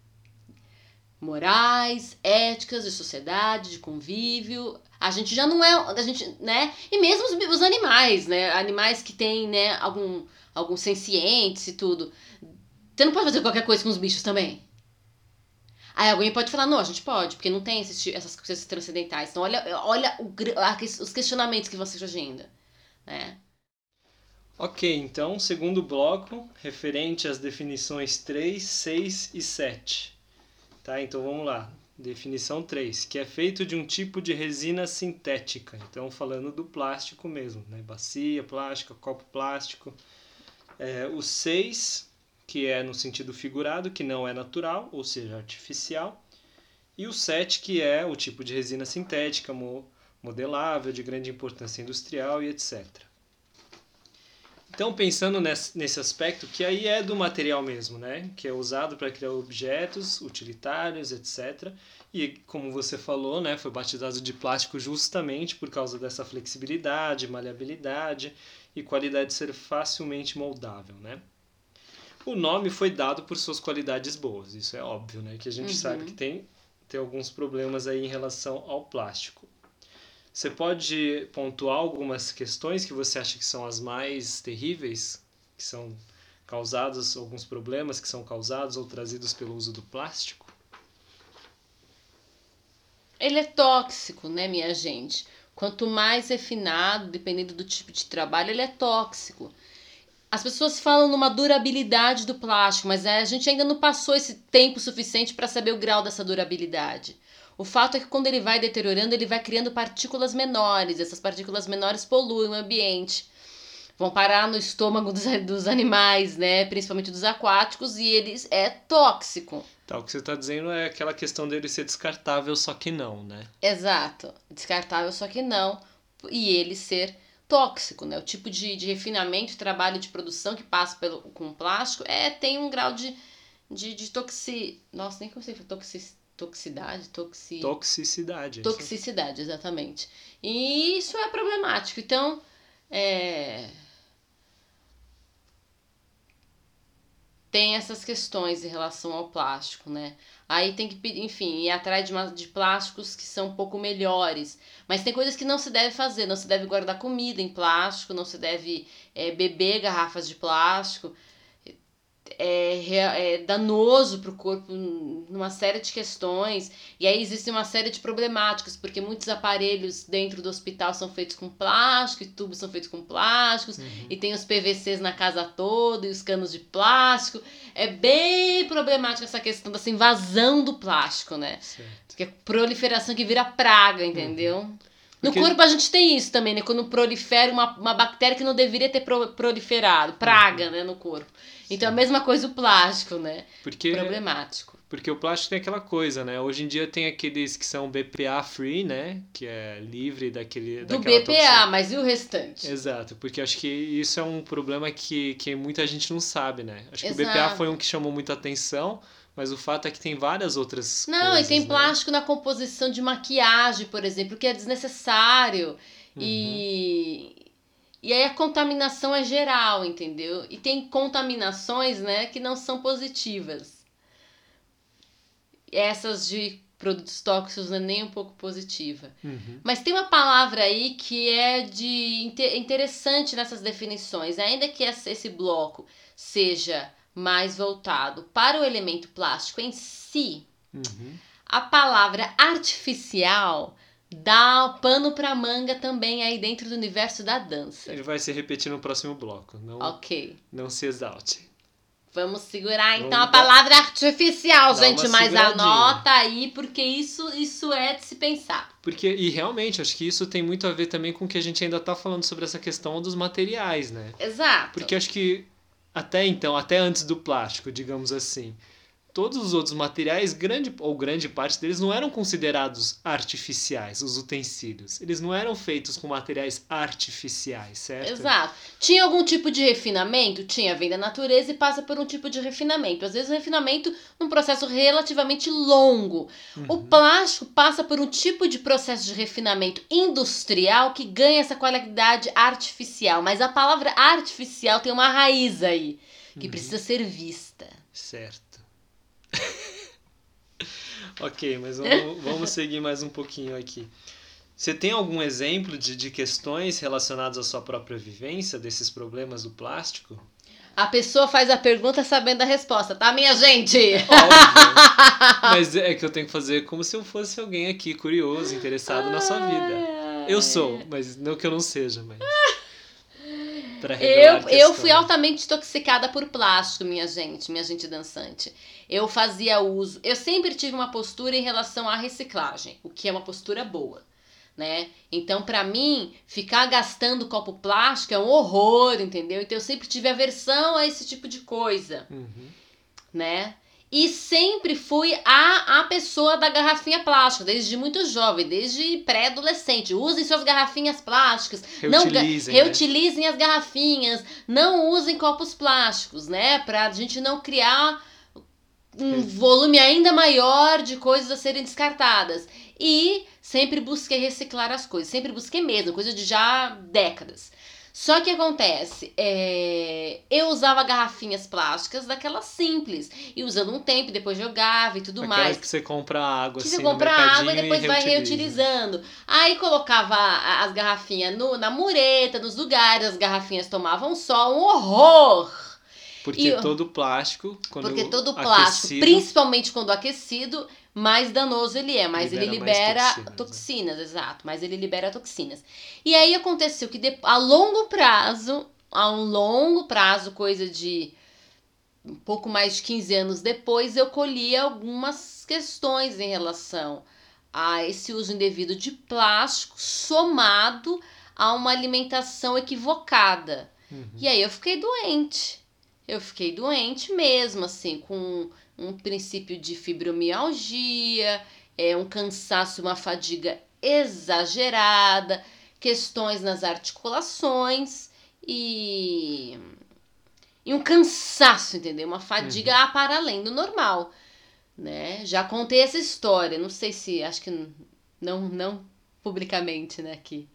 Morais, éticas, de sociedade, de convívio. A gente já não é, a gente, né? E mesmo os, os animais, né? Animais que têm, né, algum algum sencientes e tudo. Você não pode fazer qualquer coisa com os bichos também. Aí alguém pode falar, não, a gente pode, porque não tem esses, essas coisas transcendentais. Então, olha, olha o, os questionamentos que vão surgindo, né? Ok, então, segundo bloco, referente às definições 3, 6 e 7. Tá, então vamos lá. Definição 3, que é feito de um tipo de resina sintética. Então, falando do plástico mesmo, né? Bacia plástica, copo plástico. É, o 6 que é no sentido figurado, que não é natural, ou seja, artificial, e o 7, que é o tipo de resina sintética, modelável, de grande importância industrial e etc. Então, pensando nesse, aspecto, que aí é do material mesmo, né? Que é usado para criar objetos utilitários, etc. E, como você falou, né? Foi batizado de plástico justamente por causa dessa flexibilidade, maleabilidade e qualidade de ser facilmente moldável, né? O nome foi dado por suas qualidades boas, isso é óbvio, né? Que a gente uhum. sabe que tem, tem alguns problemas aí em relação ao plástico. Você pode pontuar algumas questões que você acha que são as mais terríveis, que são causados, alguns problemas que são causados ou trazidos pelo uso do plástico? Ele é tóxico, né, minha gente? Quanto mais refinado, dependendo do tipo de trabalho, ele é tóxico. As pessoas falam numa durabilidade do plástico, mas a gente ainda não passou esse tempo suficiente para saber o grau dessa durabilidade. O fato é que quando ele vai deteriorando, ele vai criando partículas menores. Essas partículas menores poluem o ambiente. Vão parar no estômago dos, dos animais, né? Principalmente dos aquáticos, e eles é tóxico. Tá, o que você está dizendo é aquela questão dele ser descartável, só que não, né? Exato. Descartável, só que não. E ele ser tóxico, né? O tipo de, de refinamento, trabalho de produção que passa pelo, com plástico é, tem um grau de, de, de toxi... Nossa, nem como se toxicidade toxicidade, toxi... toxicidade. Toxicidade, exatamente. E isso é problemático. Então, é... tem essas questões em relação ao plástico, né? Aí tem que, enfim, ir atrás de, uma, de plásticos que são um pouco melhores. Mas tem coisas que não se deve fazer. Não se deve guardar comida em plástico, não se deve é, beber garrafas de plástico é, é danoso para o corpo numa série de questões. E aí existe uma série de problemáticas, porque muitos aparelhos dentro do hospital são feitos com plástico, e tubos são feitos com plásticos, uhum. e tem os PVCs na casa toda, e os canos de plástico. É bem problemática essa questão dessa invasão do plástico, né? Certo. Que é proliferação que vira praga, entendeu? Uhum. Porque... No corpo a gente tem isso também, né? Quando prolifera uma, uma bactéria que não deveria ter proliferado, praga, uhum. né, no corpo. Então, Sim. a mesma coisa o plástico, né? Porque, Problemático. Porque o plástico tem aquela coisa, né? Hoje em dia tem aqueles que são BPA free, né? Que é livre daquele. Do BPA, toxina. mas e o restante? Exato, porque acho que isso é um problema que, que muita gente não sabe, né? Acho Exato. que o BPA foi um que chamou muita atenção. Mas o fato é que tem várias outras Não, coisas, e tem né? plástico na composição de maquiagem, por exemplo, que é desnecessário. Uhum. E e aí a contaminação é geral, entendeu? E tem contaminações, né, que não são positivas. Essas de produtos tóxicos não é nem um pouco positiva. Uhum. Mas tem uma palavra aí que é de interessante nessas definições, ainda que esse bloco seja mais voltado para o elemento plástico em si. Uhum. A palavra artificial dá pano pra manga também aí dentro do universo da dança. Ele vai se repetir no próximo bloco. Não, ok. Não se exalte. Vamos segurar então Vamos a palavra artificial, gente, mas anota aí, porque isso, isso é de se pensar. Porque, e realmente, acho que isso tem muito a ver também com o que a gente ainda está falando sobre essa questão dos materiais, né? Exato. Porque acho que até então, até antes do plástico, digamos assim, todos os outros materiais, grande ou grande parte deles, não eram considerados artificiais, os utensílios. Eles não eram feitos com materiais artificiais, certo? Exato. Tinha algum tipo de refinamento? Tinha, vem da natureza e passa por um tipo de refinamento. Às vezes, o refinamento num processo relativamente longo. Uhum. O plástico passa por um tipo de processo de refinamento industrial que ganha essa qualidade artificial. Mas a palavra artificial tem uma raiz aí, que uhum. precisa ser vista. Certo. <laughs> ok, mas vamos, vamos seguir mais um pouquinho aqui. Você tem algum exemplo de, de questões relacionadas à sua própria vivência, desses problemas do plástico? A pessoa faz a pergunta sabendo a resposta, tá, minha gente? Óbvio. Mas é que eu tenho que fazer como se eu fosse alguém aqui curioso, interessado na sua vida. Eu sou, mas não que eu não seja, mas eu, eu fui altamente intoxicada por plástico, minha gente, minha gente dançante. Eu fazia uso. Eu sempre tive uma postura em relação à reciclagem, o que é uma postura boa. Né? Então, para mim, ficar gastando copo plástico é um horror, entendeu? Então, eu sempre tive aversão a esse tipo de coisa, uhum. né? E sempre fui a, a pessoa da garrafinha plástica, desde muito jovem, desde pré-adolescente. Usem suas garrafinhas plásticas. Reutilizem, não, né? reutilizem as garrafinhas. Não usem copos plásticos, né? Pra gente não criar um volume ainda maior de coisas a serem descartadas. E sempre busquei reciclar as coisas, sempre busquei mesmo, coisa de já décadas. Só que acontece, é, eu usava garrafinhas plásticas daquelas simples, e usando um tempo, depois jogava e tudo Aquelas mais. que você compra água Que assim você compra água e depois vai reutiliza. reutilizando. Aí colocava as garrafinhas no- na mureta, nos lugares, as garrafinhas tomavam sol, um horror! Porque E- todo plástico, quando Porque todo plástico, aquecido, principalmente quando aquecido, mais danoso ele é, mais ele Libera mais libera toxinas, né? toxinas, exato, mais ele libera toxinas. E aí aconteceu que de- a longo prazo, a um longo prazo, coisa de um pouco mais de 15 anos depois, eu colhi algumas questões em relação a esse uso indevido de plástico somado a uma alimentação equivocada. Uhum. E aí eu fiquei doente. Eu fiquei doente mesmo, assim, com um princípio de fibromialgia, é, um cansaço, uma fadiga exagerada, questões nas articulações e, e um cansaço, entendeu? Uma fadiga a para além do normal, né? Já contei essa história, não sei se, acho que não, não publicamente, né, aqui,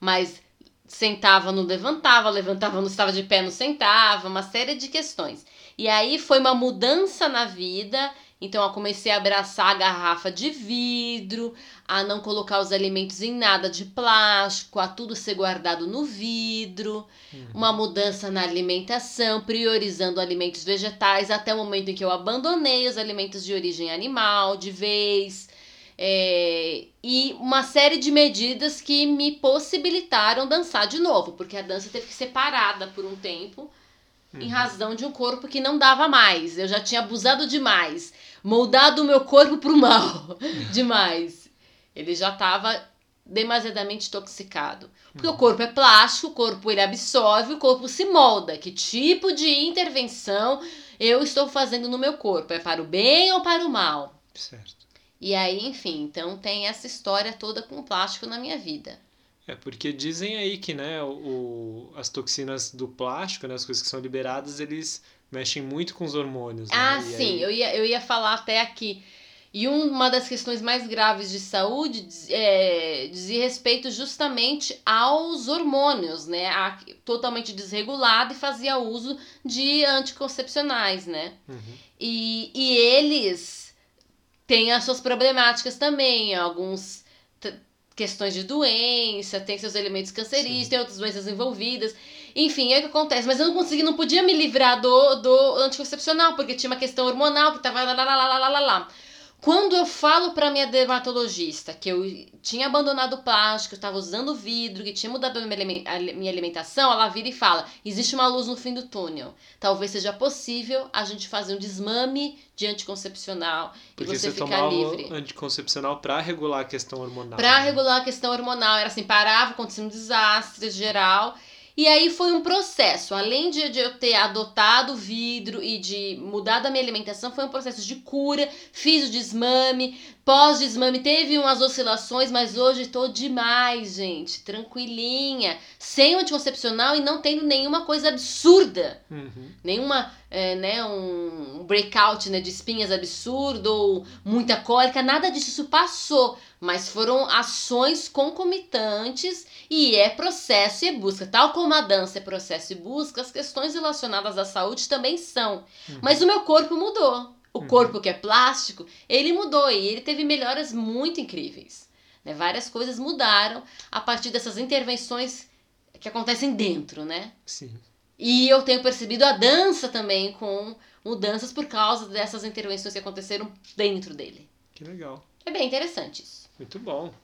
mas sentava, não levantava, levantava, não estava de pé, não sentava, uma série de questões. E aí foi uma mudança na vida, então eu comecei a abraçar a garrafa de vidro, a não colocar os alimentos em nada de plástico, a tudo ser guardado no vidro, Uhum. uma mudança na alimentação, priorizando alimentos vegetais até o momento em que eu abandonei os alimentos de origem animal de vez. É, e uma série de medidas que me possibilitaram dançar de novo, porque a dança teve que ser parada por um tempo em Uhum. razão de um corpo que não dava mais. Eu já tinha abusado demais, moldado o meu corpo pro mal <laughs> demais. Ele já estava demasiadamente intoxicado. Porque o corpo é plástico, o corpo ele absorve, o corpo se molda. Que tipo de intervenção eu estou fazendo no meu corpo? É para o bem ou para o mal? Certo. E aí, enfim, então tem essa história toda com plástico na minha vida. É porque dizem aí que, né, o, as toxinas do plástico, né, as coisas que são liberadas, eles mexem muito com os hormônios. né? Ah, E sim, aí- eu, ia, eu ia falar até aqui. E uma das questões mais graves de saúde é, dizia respeito justamente aos hormônios, né? A- totalmente desregulado e fazia uso de anticoncepcionais, né? Uhum. E, e eles têm as suas problemáticas também, alguns questões de doença, tem seus elementos cancerígenos, Sim. tem outras doenças envolvidas. Enfim, é o que acontece. Mas eu não consegui, não podia me livrar do, do anticoncepcional, porque tinha uma questão hormonal que tava lá, lá, lá, lá, lá, lá, lá. Quando eu falo para minha dermatologista que eu tinha abandonado o plástico, eu estava usando vidro, que tinha mudado a minha alimentação, ela vira e fala: existe uma luz no fim do túnel. Talvez seja possível a gente fazer um desmame de anticoncepcional Porque e você, você ficar livre. anticoncepcional para regular a questão hormonal. Pra né? regular a questão hormonal, era assim, parava, acontecia um desastre geral. E aí foi um processo. Além de, de eu ter adotado vidro e de mudar a minha alimentação, foi um processo de cura. Fiz o desmame. Pós-desmame teve umas oscilações, mas hoje tô demais, gente. Tranquilinha. Sem o anticoncepcional e não tendo nenhuma coisa absurda Uhum. nenhuma, é, né, um breakout né, de espinhas absurdo ou muita cólica, nada disso, isso passou. Mas foram ações concomitantes e é processo e busca. Tal como a dança é processo e busca, as questões relacionadas à saúde também são. Uhum. Mas o meu corpo mudou. O Uhum. corpo que é plástico, ele mudou e ele teve melhoras muito incríveis. Né? Várias coisas mudaram a partir dessas intervenções que acontecem dentro, né? Sim. E eu tenho percebido a dança também com mudanças por causa dessas intervenções que aconteceram dentro dele. Que legal. É bem interessante isso. Muito bom.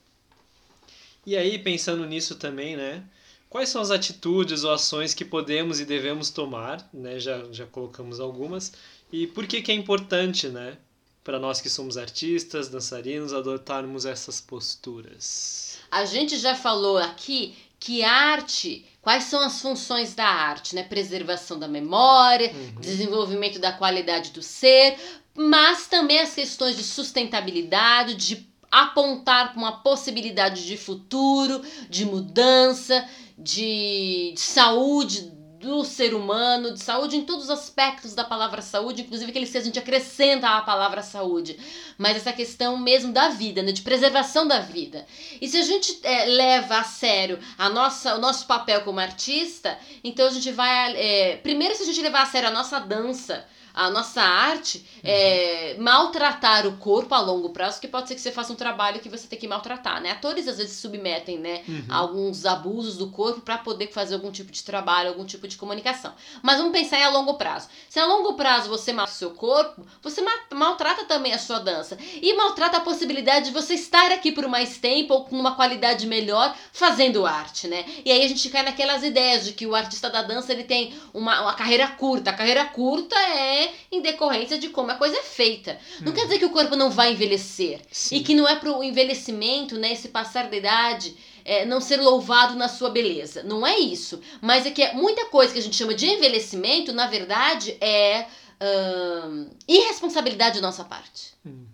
E aí, pensando nisso também, né? Quais são as atitudes ou ações que podemos e devemos tomar, né? Já, já colocamos algumas. E por que que é importante, né? Para nós que somos artistas, dançarinos, adotarmos essas posturas. A gente já falou aqui que arte Quais são as funções da arte? Né? Preservação da memória, Uhum. desenvolvimento da qualidade do ser, mas também as questões de sustentabilidade, de apontar para uma possibilidade de futuro, de mudança, de, de saúde do ser humano, de saúde em todos os aspectos da palavra saúde, inclusive aqueles que a gente acrescenta à palavra saúde, mas essa questão mesmo da vida, né, de preservação da vida. E se a gente é, leva a sério a nossa, o nosso papel como artista, então a gente vai. é, primeiro, se a gente levar a sério a nossa dança, a nossa arte, é, maltratar o corpo a longo prazo, que pode ser que você faça um trabalho que você tem que maltratar, né? Atores às vezes submetem, né, Uhum. a alguns abusos do corpo para poder fazer algum tipo de trabalho, algum tipo de comunicação. Mas vamos pensar em a longo prazo. Se a longo prazo você mata o seu corpo, você ma- maltrata também a sua dança. E maltrata a possibilidade de você estar aqui por mais tempo ou com uma qualidade melhor fazendo arte, né? E aí a gente cai naquelas ideias de que o artista da dança ele tem uma, uma carreira curta. A carreira curta é em decorrência de como a coisa é feita. Não quer dizer que o corpo não vai envelhecer. Sim. E que não é pro envelhecimento, né, esse passar da idade, é, não ser louvado na sua beleza. Não é isso. Mas é que é muita coisa que a gente chama de envelhecimento, na verdade, é ahn, irresponsabilidade da nossa parte. Hum,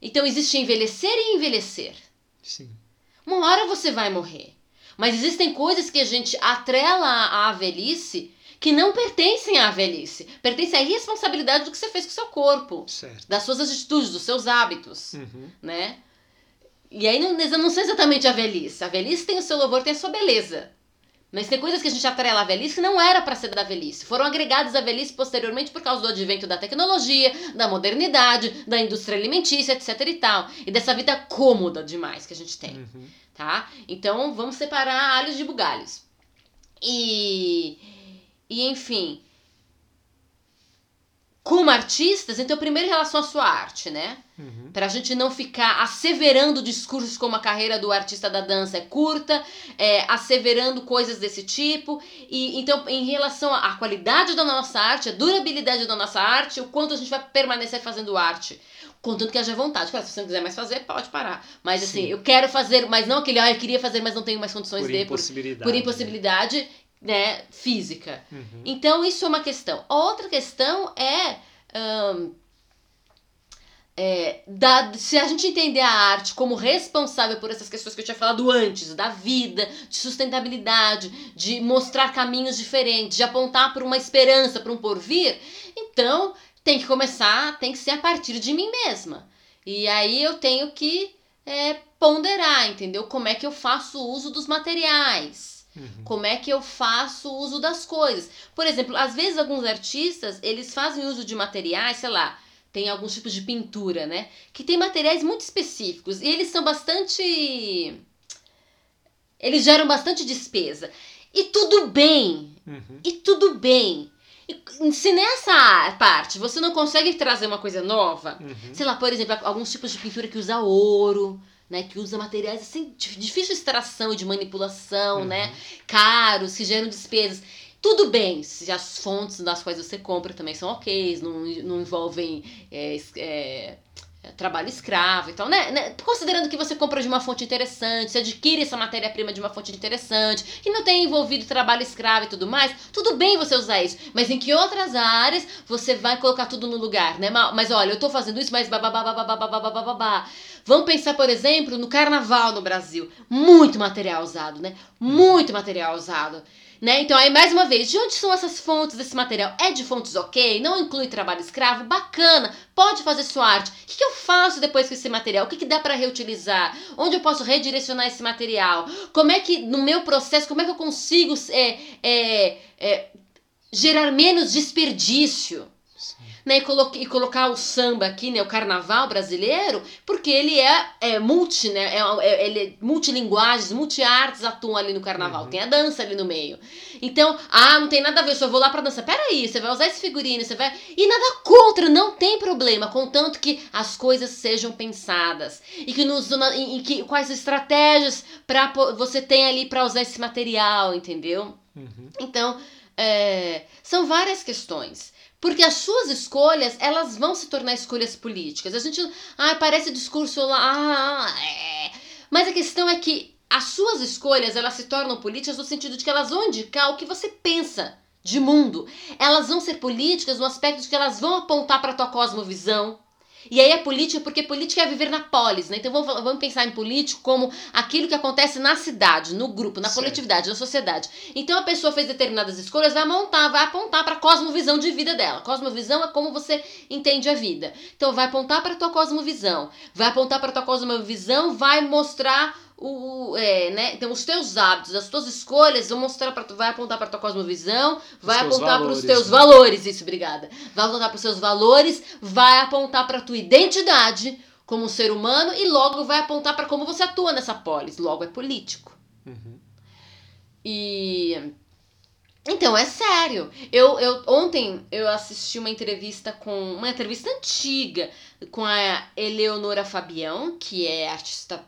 Então existe envelhecer e envelhecer. Sim. Uma hora você vai morrer. Mas existem coisas que a gente atrela à velhice que não pertencem à velhice. Pertencem à irresponsabilidade do que você fez com o seu corpo, Certo. das suas atitudes, dos seus hábitos. Uhum. né? E aí não, não sei exatamente a velhice. A velhice tem o seu louvor, tem a sua beleza. Mas tem coisas que a gente atrela à velhice que não era para ser da velhice. Foram agregadas à velhice posteriormente por causa do advento da tecnologia, da modernidade, da indústria alimentícia, etc e tal. E dessa vida cômoda demais que a gente tem Uhum. tá? Então vamos separar alhos de bugalhos. E, e enfim, como artistas, então primeiro em relação à sua arte, né? Uhum. Pra gente não ficar asseverando discursos como a carreira do artista da dança é curta, é, asseverando coisas desse tipo. E então, em relação à qualidade da nossa arte, a durabilidade da nossa arte, o quanto a gente vai permanecer fazendo arte. Contanto que haja vontade. Claro, se você não quiser mais fazer, pode parar. Mas assim, Sim. eu quero fazer, mas não aquele, ah, eu queria fazer, mas não tenho mais condições Por de, por, impossibilidade. por impossibilidade, né, física. Uhum. Então, isso é uma questão. A outra questão é. é, da, se a gente entender a arte como responsável por essas questões que eu tinha falado antes, da vida, de sustentabilidade, de mostrar caminhos diferentes, de apontar para uma esperança, para um porvir, então tem que começar, tem que ser a partir de mim mesma. E aí eu tenho que é, ponderar, entendeu? Como é que eu faço uso dos materiais. Uhum. Como é que eu faço uso das coisas? Por exemplo, às vezes alguns artistas, eles fazem uso de materiais, sei lá, tem alguns tipos de pintura, né? Que tem materiais muito específicos e eles são bastante eles geram bastante despesa. E tudo bem, Uhum. e tudo bem. E se nessa parte você não consegue trazer uma coisa nova, Uhum. sei lá, por exemplo, alguns tipos de pintura que usa ouro, né, que usa materiais assim de difícil extração e de manipulação, Uhum. né, caros, que geram despesas. Tudo bem, se as fontes das quais você compra também são ok, não, não envolvem é, é, é, trabalho escravo e tal, né, né? Considerando que você compra de uma fonte interessante, você adquire essa matéria-prima de uma fonte interessante, que não tem envolvido trabalho escravo e tudo mais, tudo bem você usar isso. Mas em que outras áreas você vai colocar tudo no lugar, né? Ma- Mas olha, eu tô fazendo isso, mas babá. Vamos pensar, por exemplo, no carnaval no Brasil. Muito material usado, né? Muito material usado. Né? Então, aí, mais uma vez, de onde são essas fontes desse material? É de fontes ok? Não inclui trabalho escravo? Bacana! Pode fazer sua arte. O que, que eu faço depois com esse material? O que, que dá para reutilizar? Onde eu posso redirecionar esse material? Como é que, no meu processo, como é que eu consigo é, é, é, gerar menos desperdício? Né, e, colo e colocar o samba aqui, né, o carnaval brasileiro, porque ele é, é multi, né, é, é, ele é multilinguagens, multiartes atuam ali no carnaval, Uhum. tem a dança ali no meio. Então, ah, não tem nada a ver, eu só vou lá pra dançar. Peraí, você vai usar esse figurino, você vai... E nada contra, não tem problema, contanto que as coisas sejam pensadas. E que, nos, em, em que quais estratégias pra, você tem ali para usar esse material, entendeu? Uhum. Então, é, são várias questões. Porque as suas escolhas, elas vão se tornar escolhas políticas. A gente, ah, parece discurso lá, ah, é. Mas a questão é que as suas escolhas elas se tornam políticas no sentido de que elas vão indicar o que você pensa de mundo. Elas vão ser políticas no aspecto de que elas vão apontar para tua cosmovisão. E aí é política porque política é viver na polis, né? Então vamos, vamos pensar em político como aquilo que acontece na cidade, no grupo, na Certo. coletividade, na sociedade. Então a pessoa fez determinadas escolhas, vai montar, vai apontar para a cosmovisão de vida dela. Cosmovisão é como você entende a vida. Então vai apontar para tua cosmovisão, vai apontar para tua cosmovisão, vai mostrar o, é, né? Então os teus hábitos, as tuas escolhas vão mostrar para tu, vai apontar para tua cosmovisão, vai apontar para os teus né? valores, isso, obrigada. Vai apontar para os seus valores, vai apontar para tua identidade como um ser humano e logo vai apontar para como você atua nessa polis, logo é político. Uhum. E então é sério. Eu, eu ontem eu assisti uma entrevista com uma entrevista antiga com a Eleonora Fabião, que é artista,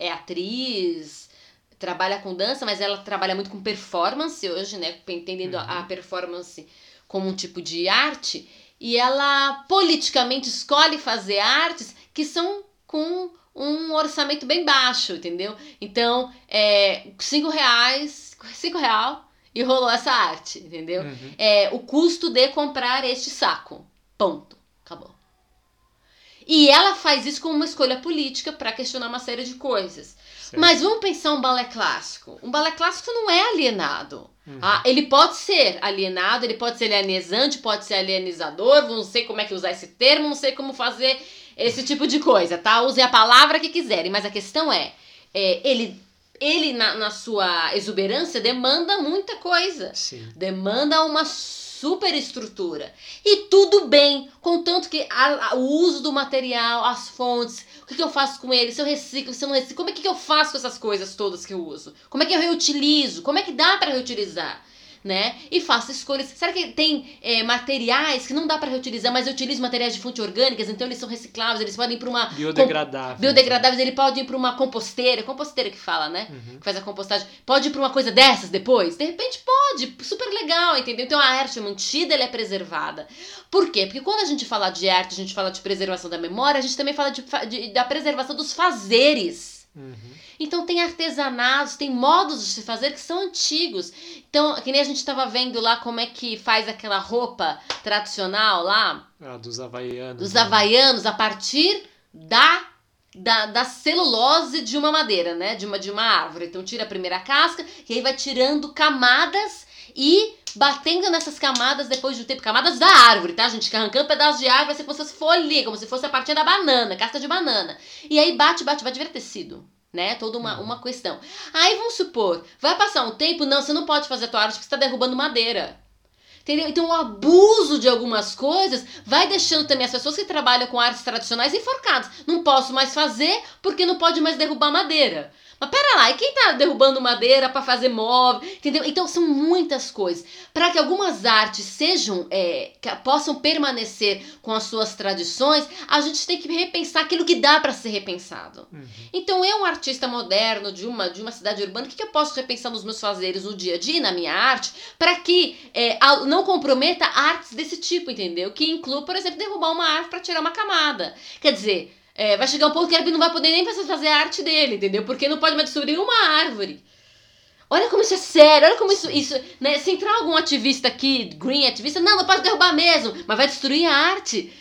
é atriz, trabalha com dança, mas ela trabalha muito com performance hoje, né? Entendendo a- a performance como um tipo de arte. E ela politicamente escolhe fazer artes que são com um orçamento bem baixo, entendeu? Então, é, cinco reais, cinco real e rolou essa arte, entendeu? Uhum. É o custo de comprar este saco. Ponto. E ela faz isso como uma escolha política para questionar uma série de coisas. Mas vamos pensar um balé clássico. Um balé clássico não é alienado. Uhum. Ah, ele pode ser alienado, ele pode ser alienizante, pode ser alienizador, não sei como é que usar esse termo, não sei como fazer esse tipo de coisa, tá? Use a palavra que quiserem, mas a questão é, é, ele, ele na, na sua exuberância demanda muita coisa, Sim. demanda uma super estrutura. E tudo bem, contanto que a- a- o uso do material, as fontes, o que, que eu faço com ele, se eu reciclo, se eu não reciclo, como é que eu faço com essas coisas todas que eu uso? Como é que eu reutilizo? Como é que dá para reutilizar? Né? E faço escolhas. Será que tem é, materiais que não dá para reutilizar, mas eu utilizo materiais de fonte orgânicas, então eles são recicláveis, eles podem ir para uma Biodegradável. biodegradáveis, ele pode ir para uma composteira, composteira que fala, né? Uhum. que faz a compostagem, pode ir para uma coisa dessas depois? De repente pode, super legal, entendeu? Então a arte é mantida, ela é preservada. Por quê? Porque quando a gente fala de arte, a gente fala de preservação da memória, a gente também fala de, de- da preservação dos fazeres. Uhum. Então tem artesanatos, tem modos de se fazer que são antigos. Então, que nem a gente estava vendo lá como é que faz aquela roupa tradicional lá, Ah, dos havaianos. dos né? havaianos, a partir da, da, da celulose de uma madeira, né? De uma, de uma árvore. Então tira a primeira casca e aí vai tirando camadas e batendo nessas camadas depois de um tempo. Camadas da árvore, tá, gente? Que Arrancando pedaços de árvore, ser como se fosse folha, como se fosse a partir da banana, casca de banana. E aí bate, bate, bate, vira tecido. Né? Toda uma, Uhum. uma questão. Aí vamos supor, vai passar um tempo, não, você não pode fazer a tua arte porque você está derrubando madeira. Entendeu? Então o abuso de algumas coisas vai deixando também as pessoas que trabalham com artes tradicionais enforcadas. Não posso mais fazer porque não pode mais derrubar madeira. Mas pera lá, e quem tá derrubando madeira para fazer móvel? Entendeu? Então são muitas coisas. Para que algumas artes sejam, é, que possam permanecer com as suas tradições, a gente tem que repensar aquilo que dá para ser repensado. Uhum. Então, eu, um artista moderno de uma, de uma cidade urbana, o que, que eu posso repensar nos meus fazeres no dia a dia, na minha arte, para que é, não comprometa artes desse tipo, entendeu? Que inclua, por exemplo, derrubar uma árvore para tirar uma camada. Quer dizer, é, vai chegar um ponto que ele não vai poder nem fazer a arte dele, entendeu? Porque não pode mais destruir uma árvore. Olha como isso é sério, olha como isso, isso né? Se entrar algum ativista aqui, green ativista, não, não pode derrubar mesmo, mas vai destruir a arte.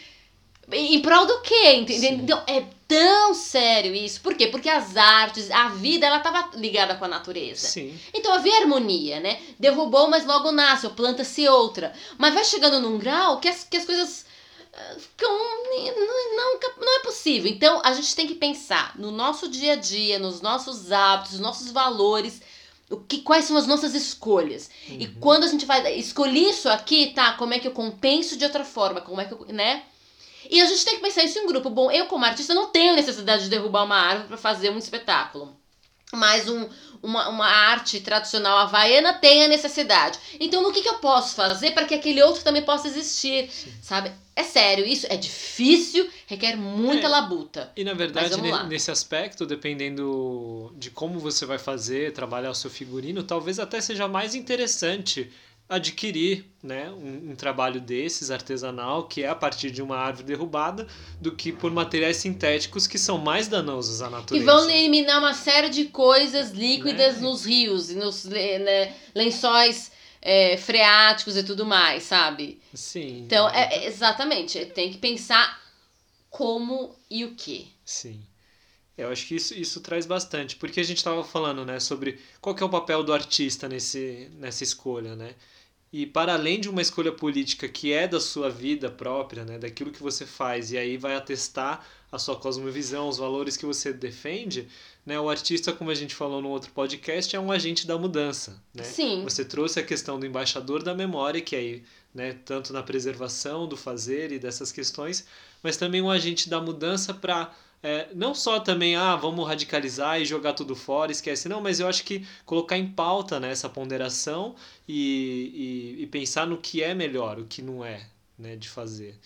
Em prol do quê? Entendeu? Então, é tão sério isso. Por quê? Porque as artes, a vida, ela estava ligada com a natureza. Sim. Então havia harmonia, né? Derrubou, mas logo nasce, ou planta-se outra. Mas vai chegando num grau que as, que as coisas. Não, não, não é possível. Então a gente tem que pensar no nosso dia a dia, nos nossos hábitos, nos nossos valores. O que, quais são as nossas escolhas? E Uhum. quando a gente vai escolher isso aqui, tá? Como é que eu compenso de outra forma? Como é que eu, né? E a gente tem que pensar isso em grupo. Bom, eu como artista não tenho necessidade de derrubar uma árvore para fazer um espetáculo. Mas um, uma, uma arte tradicional havaiana tem a necessidade. Então, no que, que eu posso fazer para que aquele outro também possa existir? Sabe? É sério, isso é difícil, requer muita É. labuta. E na verdade, nesse aspecto, dependendo de como você vai fazer, trabalhar o seu figurino, talvez até seja mais interessante adquirir né, um, um, trabalho desses artesanal que é a partir de uma árvore derrubada do que por materiais sintéticos que são mais danosos à natureza. Que vão eliminar uma série de coisas líquidas né? nos rios e nos né, lençóis é, freáticos e tudo mais, sabe? Sim. Então, é, é, exatamente, tem que pensar como e o que. Sim. Eu acho que isso, isso traz bastante, porque a gente estava falando né, sobre qual é o papel do artista nesse, nessa escolha, né? E para além de uma escolha política que é da sua vida própria, né, daquilo que você faz, e aí vai atestar a sua cosmovisão, os valores que você defende, né, o artista, como a gente falou no outro podcast, é um agente da mudança. Né? Sim. Você trouxe a questão do embaixador da memória, que aí, né, tanto na preservação do fazer e dessas questões, mas também um agente da mudança para é, não só também, ah, vamos radicalizar e jogar tudo fora, esquece. Não, mas eu acho que colocar em pauta né, essa ponderação e, e, e pensar no que é melhor, o que não é né, de fazer.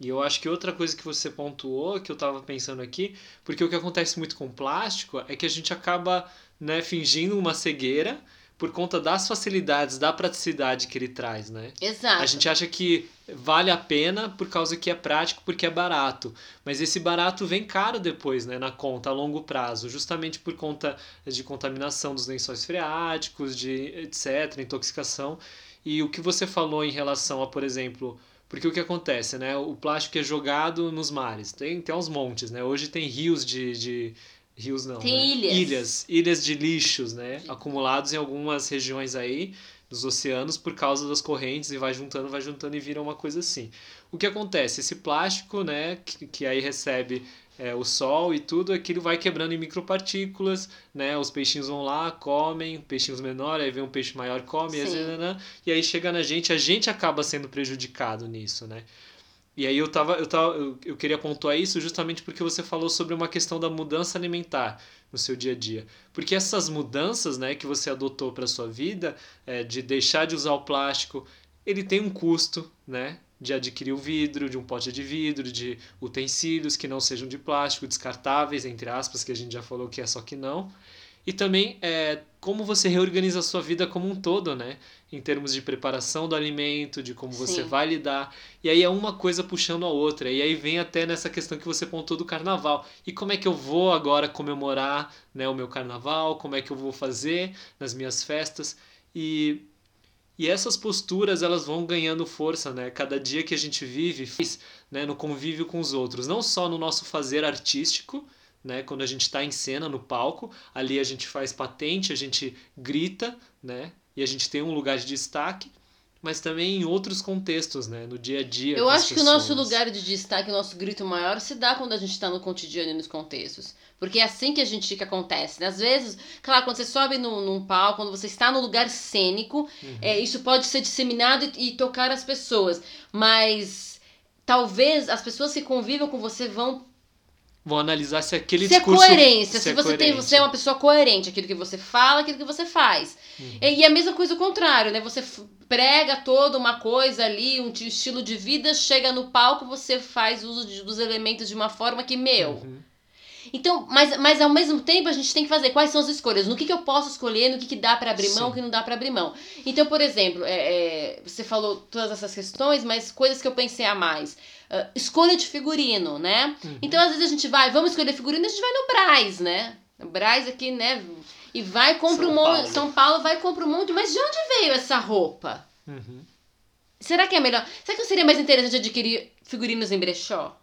E eu acho que outra coisa que você pontuou, que eu estava pensando aqui, porque o que acontece muito com plástico é que a gente acaba né, fingindo uma cegueira por conta das facilidades, da praticidade que ele traz, né? Exato. A gente acha que vale a pena por causa que é prático, porque é barato. Mas esse barato vem caro depois, né, na conta, a longo prazo, justamente por conta de contaminação dos lençóis freáticos, de etc, intoxicação. E o que você falou em relação a, por exemplo, porque o que acontece, né? O plástico é jogado nos mares. Tem, tem uns montes, né? Hoje tem rios de, de rios não. Tem né? ilhas. Ilhas. Ilhas de lixos, né? Acumulados em algumas regiões aí dos oceanos por causa das correntes e vai juntando, vai juntando e vira uma coisa assim. O que acontece? Esse plástico, né, que, que aí recebe é, o sol e tudo, aquilo vai quebrando em micropartículas, né? Os peixinhos vão lá, comem, peixinhos menores, aí vem um peixe maior, come, e, e aí chega na gente, a gente acaba sendo prejudicado nisso, né? E aí eu tava, eu tava, eu, eu queria pontuar isso justamente porque você falou sobre uma questão da mudança alimentar no seu dia a dia. Porque essas mudanças, né, que você adotou para sua vida, é, de deixar de usar o plástico, ele tem um custo, né? De adquirir o vidro, de um pote de vidro, de utensílios que não sejam de plástico, descartáveis, entre aspas, que a gente já falou que é só que não. E também é, como você reorganiza a sua vida como um todo, né? Em termos de preparação do alimento, de como você Sim. vai lidar. E aí é uma coisa puxando a outra. E aí vem até nessa questão que você pontou do carnaval. E como é que eu vou agora comemorar né, o meu carnaval? Como é que eu vou fazer nas minhas festas? E, e essas posturas elas vão ganhando força, né? Cada dia que a gente vive né, no convívio com os outros. Não só no nosso fazer artístico, né? Quando a gente está em cena no palco, ali a gente faz patente, a gente grita, né? E a gente tem um lugar de destaque, mas também em outros contextos, né? No dia a dia. Eu acho que o nosso lugar de destaque, o nosso grito maior, se dá quando a gente está no cotidiano e nos contextos. Porque é assim que a gente que acontece. Né? Às vezes, claro, quando você sobe no, num palco, quando você está no lugar cênico, Uhum. é, isso pode ser disseminado e, e tocar as pessoas. Mas talvez as pessoas que convivem com você vão Vão analisar se aquele se é discurso. coerência, se, é você tem, você é uma pessoa coerente, aquilo que você fala, aquilo que você faz. Uhum. E, e a mesma coisa o contrário, né? Você prega toda uma coisa ali, um estilo de vida, chega no palco, você faz uso de- dos elementos de uma forma que, meu. Uhum. Então, mas, mas ao mesmo tempo a gente tem que fazer quais são as escolhas, no que, que eu posso escolher, no que, que dá pra abrir mão, Sim. o que não dá pra abrir mão. Então, por exemplo, é, é, você falou todas essas questões, mas coisas que eu pensei a mais. Ah, escolha de figurino, né? Uhum. Então, às vezes a gente vai, vamos escolher figurino, a gente vai no Braz, né? O Braz aqui, né? E vai, compra São um monte. Paulo. São Paulo vai, compra um monte. Mas de onde veio essa roupa? Uhum. Será que é melhor? Será que seria mais interessante adquirir figurinos em brechó?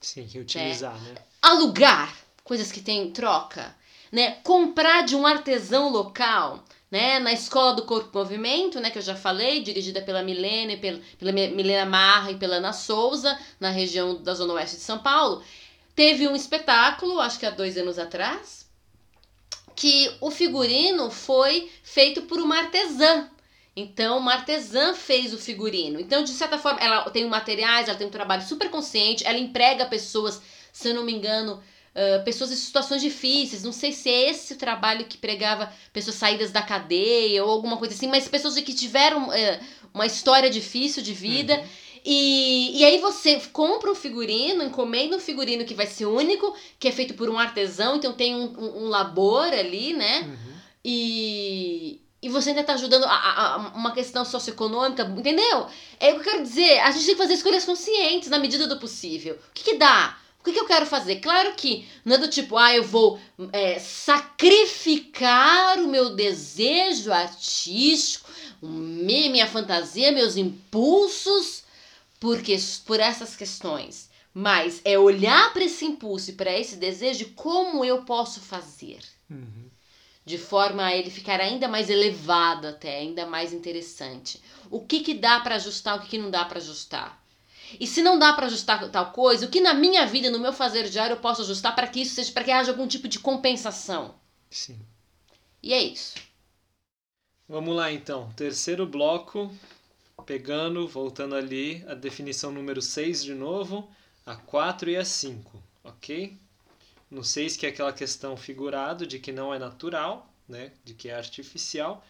Sim, reutilizar, né? alugar coisas que tem troca, né? Comprar de um artesão local, né? Na escola do Corpo Movimento, né? Que eu já falei, dirigida pela Milene, pela, pela Mi- Milena Marra e pela Ana Souza, na região da Zona Oeste de São Paulo, teve um espetáculo, acho que há dois anos atrás, que o figurino foi feito por uma artesã. Então, uma artesã fez o figurino. Então, de certa forma, ela tem materiais, ela tem um trabalho super consciente, ela emprega pessoas, se eu não me engano, ah, pessoas em situações difíceis. Não sei se é esse o trabalho que pregava pessoas saídas da cadeia ou alguma coisa assim, mas pessoas que tiveram eh, uma história difícil de vida. Uhum. E, e aí você compra um figurino, encomenda um figurino que vai ser único, que é feito por um artesão, então tem um, um, um labor ali, né? Uhum. E, e você ainda tá ajudando a, a, a uma questão socioeconômica, entendeu? É o que eu quero dizer. A gente tem que fazer escolhas conscientes na medida do possível. O que, que dá? O que, que eu quero fazer? Claro que não é do tipo, ah, eu vou é, sacrificar o meu desejo artístico, minha fantasia, meus impulsos, porque por essas questões. Mas é olhar para esse impulso e para esse desejo como eu posso fazer. Uhum. De forma a ele ficar ainda mais elevado até, ainda mais interessante. O que que dá para ajustar, o que que não dá para ajustar. E se não dá para ajustar tal coisa, o que na minha vida, no meu fazer diário, eu posso ajustar para que isso seja, para que haja algum tipo de compensação. Sim. E é isso. Vamos lá então. Terceiro bloco, pegando, voltando ali, a definição número 6 de novo, a 4 e a 5, ok? No 6 que é aquela questão figurado de que não é natural, né? De que é artificial.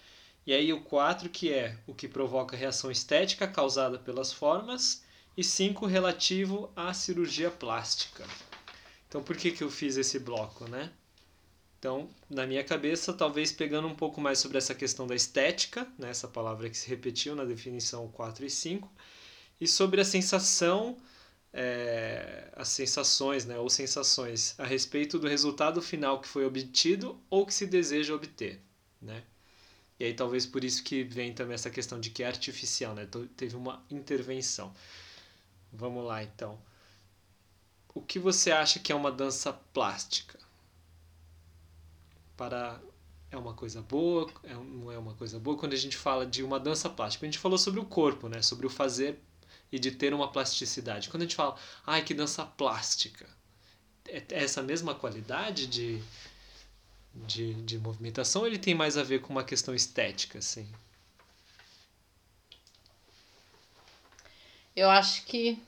E aí o 4 que é o que provoca reação estética causada pelas formas e 5 relativo à cirurgia plástica. Então por que, que eu fiz esse bloco, né? Então, na minha cabeça, talvez pegando um pouco mais sobre essa questão da estética, né, essa palavra que se repetiu na definição 4 e 5, e sobre a sensação, é, as sensações, né, ou sensações a respeito do resultado final que foi obtido ou que se deseja obter, né? E aí talvez por isso que vem também essa questão de que é artificial, né? Teve uma intervenção. Vamos lá, então. O que você acha que é uma dança plástica? Para é uma coisa boa, é, não é uma coisa boa quando a gente fala de uma dança plástica. A gente falou sobre o corpo, né? Sobre o fazer e de ter uma plasticidade. Quando a gente fala, ai, que dança plástica, é, é essa mesma qualidade de, de, de movimentação ele tem mais a ver com uma questão estética, assim? Eu acho que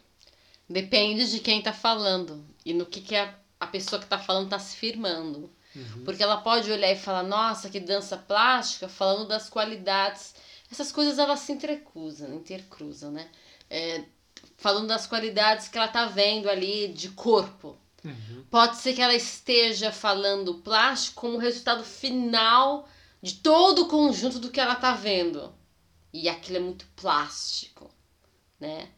depende de quem tá falando e no que, que a, a pessoa que tá falando tá se firmando. Uhum. Porque ela pode olhar e falar, nossa, que dança plástica, falando das qualidades. Essas coisas elas se intercruzam, intercruzam, né? É, falando das qualidades que ela tá vendo ali de corpo. Uhum. Pode ser que ela esteja falando plástico como resultado final de todo o conjunto do que ela tá vendo. E aquilo é muito plástico, né?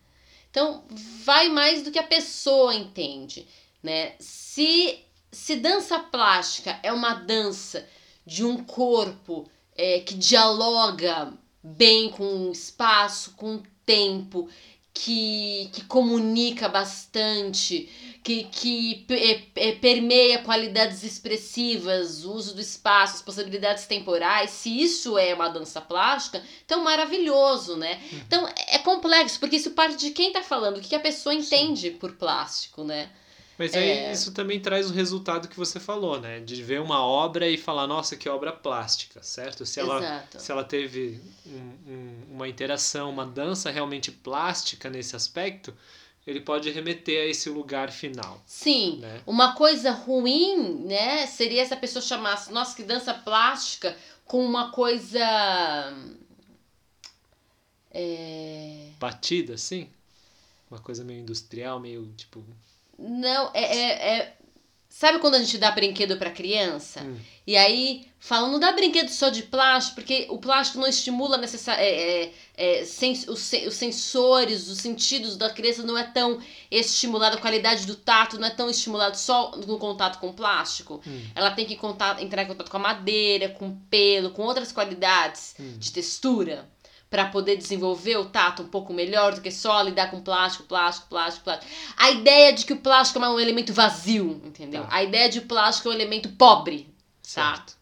Então, vai mais do que a pessoa entende, né? Se, se dança plástica é uma dança de um corpo é, que dialoga bem com o espaço, com o tempo, que, que comunica bastante, que, que é, é, permeia qualidades expressivas, o uso do espaço, as possibilidades temporais, se isso é uma dança plástica, então maravilhoso, né? Então é complexo, porque isso parte de quem tá falando, o que a pessoa entende por plástico, né? Mas aí é... isso também traz o resultado que você falou, né? De ver uma obra e falar, nossa, que obra plástica, certo? Se ela, Exato. se ela teve um, um, uma interação, uma dança realmente plástica nesse aspecto, ele pode remeter a esse lugar final. Sim. Né? Uma coisa ruim, né, seria se a pessoa chamasse, nossa, que dança plástica, com uma coisa. É... Batida, assim? Uma coisa meio industrial, meio tipo. Não, é, é, é, Sabe quando a gente dá brinquedo para criança? Hum. E aí falam, não dá brinquedo só de plástico, porque o plástico não estimula necessar, é, é, é, sens, os, os sensores, os sentidos da criança não é tão estimulado, a qualidade do tato não é tão estimulado só no contato com o plástico. Hum. Ela tem que contar, entrar em contato com a madeira, com o pelo, com outras qualidades Hum. de textura para poder desenvolver o tato um pouco melhor do que só lidar com plástico, plástico, plástico, plástico. A ideia de que o plástico é um elemento vazio, entendeu? Tá. A ideia de que o plástico é um elemento pobre, tá? Certo.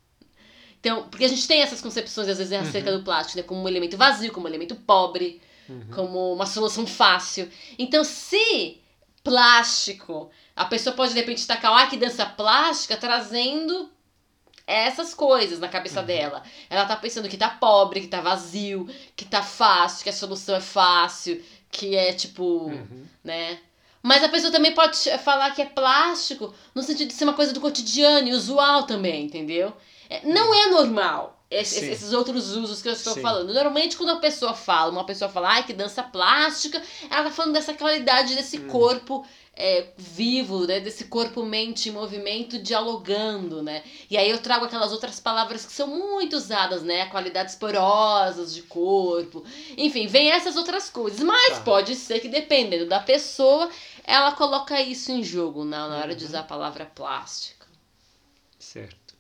Então, porque a gente tem essas concepções às vezes acerca Uhum. do plástico, né? Como um elemento vazio, como um elemento pobre, Uhum. como uma solução fácil. Então, se plástico, a pessoa pode de repente destacar, ah, que dança plástica, trazendo essas coisas na cabeça Uhum. dela. Ela tá pensando que tá pobre, que tá vazio, que tá fácil, que a solução é fácil, que é tipo, Uhum. né? Mas a pessoa também pode falar que é plástico no sentido de ser uma coisa do cotidiano e usual também, entendeu? É, Não é normal. esse- Sim. esses outros usos que eu estou Sim. falando. Normalmente, quando a pessoa fala, uma pessoa fala, ai, que dança plástica, ela tá falando dessa qualidade desse Hum. corpo é, vivo, né? Desse corpo, mente em movimento, dialogando, né? E aí eu trago aquelas outras palavras que são muito usadas, né? Qualidades porosas de corpo. Enfim, vem essas outras coisas. Mas Tá. pode ser que, dependendo da pessoa, ela coloca isso em jogo na, na hora de Uhum. usar a palavra plástica. Certo.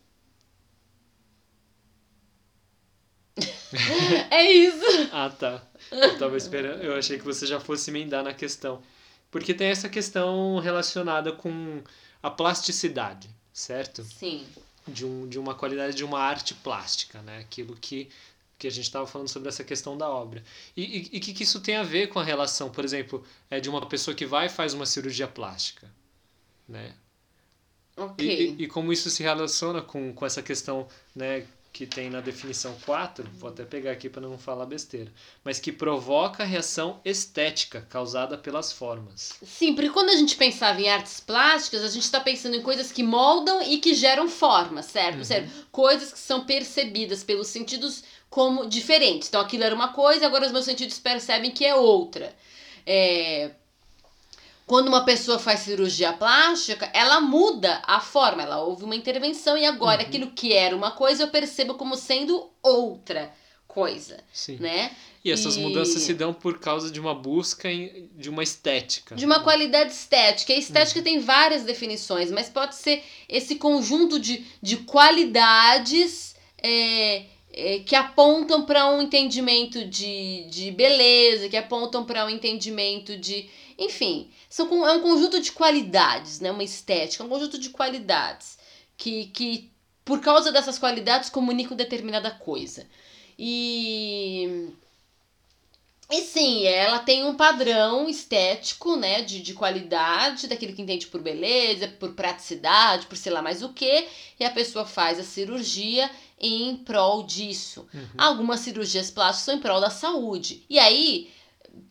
<laughs> É isso! Ah, tá. Eu tava esperando. Eu achei que você já fosse emendar na questão. Porque tem essa questão relacionada com a plasticidade, certo? Sim. De, um, de uma qualidade de uma arte plástica, né? Aquilo que, que a gente estava falando sobre essa questão da obra. E o e, e que, que isso tem a ver com a relação, por exemplo, é de uma pessoa que vai e faz uma cirurgia plástica, né? E, Ok. e, e como isso se relaciona com, com essa questão né, que tem na definição 4, vou até pegar aqui para não falar besteira, mas que provoca reação estética causada pelas formas. Sim, porque quando a gente pensava em artes plásticas, a gente está pensando em coisas que moldam e que geram forma, certo? Uhum. certo? Coisas que são percebidas pelos sentidos como diferentes. Então aquilo era uma coisa, agora os meus sentidos percebem que é outra. É, Quando uma pessoa faz cirurgia plástica, ela muda a forma, ela houve uma intervenção e agora Uhum. aquilo que era uma coisa eu percebo como sendo outra coisa, Sim. né? E essas E- mudanças se dão por causa de uma busca em- de uma estética. De uma qualidade estética. A estética tem várias definições, mas pode ser esse conjunto de, de qualidades é, é, que apontam para um entendimento de, de beleza, que apontam para um entendimento de. Enfim, são, é um conjunto de qualidades, né? Uma estética, um conjunto de qualidades que, que por causa dessas qualidades, comunicam determinada coisa. E. E sim, ela tem um padrão estético, né, de, de qualidade, daquilo que entende por beleza, por praticidade, por sei lá mais o que, e a pessoa faz a cirurgia em prol disso. Uhum. Algumas cirurgias plásticas são em prol da saúde. E aí,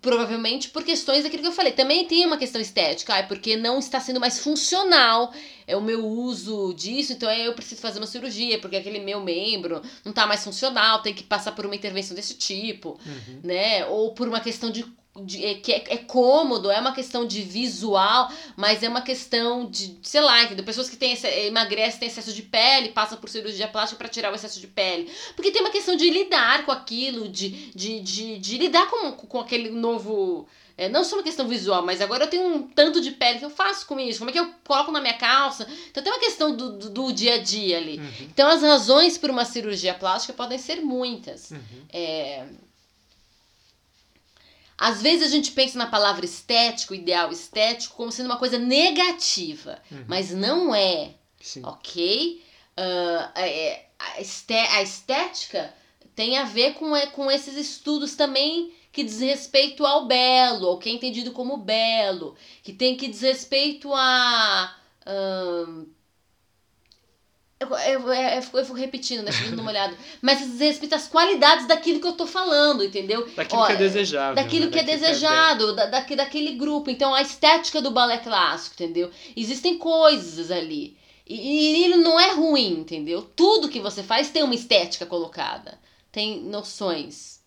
provavelmente por questões daquilo que eu falei, também tem uma questão estética, ah, é porque não está sendo mais funcional é o meu uso disso, então eu preciso fazer uma cirurgia, porque aquele meu membro não tá mais funcional, tem que passar por uma intervenção desse tipo Uhum. né? Ou por uma questão de. De- é, que é, é cômodo, é uma questão de visual, mas é uma questão de, sei lá, entendeu? Pessoas que têm emagrecem, têm excesso de pele, passam por cirurgia plástica para tirar o excesso de pele. Porque tem uma questão de lidar com aquilo, de, de, de, de lidar com, com aquele novo. é, não só uma questão visual, mas agora eu tenho um tanto de pele que eu faço com isso, como é que eu coloco na minha calça. Então tem uma questão do, do, do dia a dia ali. Uhum. Então as razões por uma cirurgia plástica podem ser muitas. Uhum. É... Às vezes a gente pensa na palavra estético, ideal estético, como sendo uma coisa negativa, Uhum. mas não é, Sim. ok? Ah, é, a, esté- a estética tem a ver com, é, com esses estudos também que diz respeito ao belo, ao que é entendido como belo, que tem que diz respeito a. ahn, eu, eu, eu, eu fico repetindo, né? Fico dando uma olhada. Mas diz respeito às qualidades daquilo que eu tô falando, entendeu? Daquilo Ó, que é desejável. daquilo né? que é Daquilo desejado, da, daque- daquele grupo. Então, a estética do balé clássico, entendeu? Existem coisas ali. E, e ele não é ruim, entendeu? Tudo que você faz tem uma estética colocada. Tem noções,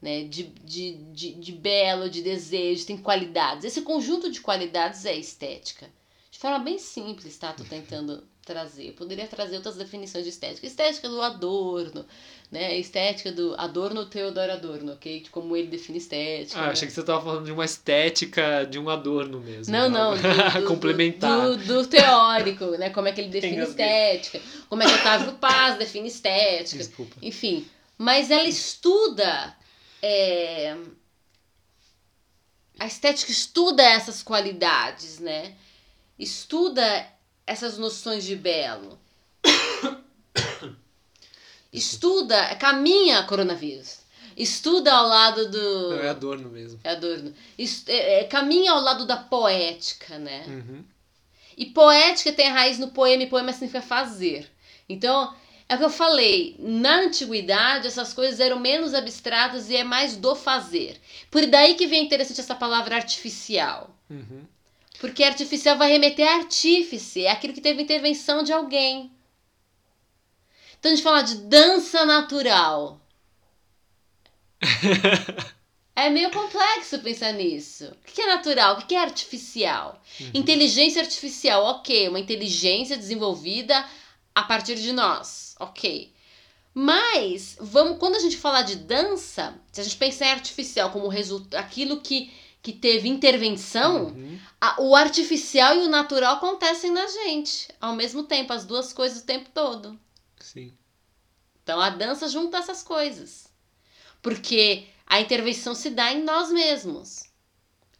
né? De, de, de, de belo, de desejo, tem qualidades. Esse conjunto de qualidades é estética. De forma bem simples, tá? Tô tentando trazer. Eu poderia trazer outras definições de estética. Estética do Adorno, né? Estética do Adorno Theodor Adorno, ok? De como ele define estética. Ah, né? achei que você tava falando de uma estética, de um adorno mesmo. Não, não. do- <laughs> do- Complementar. Do, do teórico, né? Como é que ele define Engasguei. estética. Como é que Otávio Paz define estética. Desculpa. Enfim. Mas ela estuda. é, A estética estuda essas qualidades, né? Estuda essas noções de belo. <coughs> Estuda, caminha coronavírus. Estuda ao lado do. Não, é adorno mesmo. É Adorno. Est- é- é, caminha ao lado da poética, né? Uhum. E poética tem a raiz no poema, e poema significa fazer. Então, é o que eu falei, na antiguidade essas coisas eram menos abstratas e é mais do fazer. Por daí que vem interessante essa palavra artificial. Uhum. Porque artificial vai remeter a artífice, é aquilo que teve intervenção de alguém. Então a gente fala de dança natural. <laughs> É meio complexo pensar nisso. O que é natural? O que é artificial? Uhum. Inteligência artificial, ok. Uma inteligência desenvolvida a partir de nós, ok. Mas, vamos, quando a gente falar de dança, se a gente pensar em artificial como resultado, aquilo que, que teve intervenção, uhum. a, o artificial e o natural acontecem na gente ao mesmo tempo, as duas coisas o tempo todo. Sim. Então a dança junta essas coisas. Porque a intervenção se dá em nós mesmos.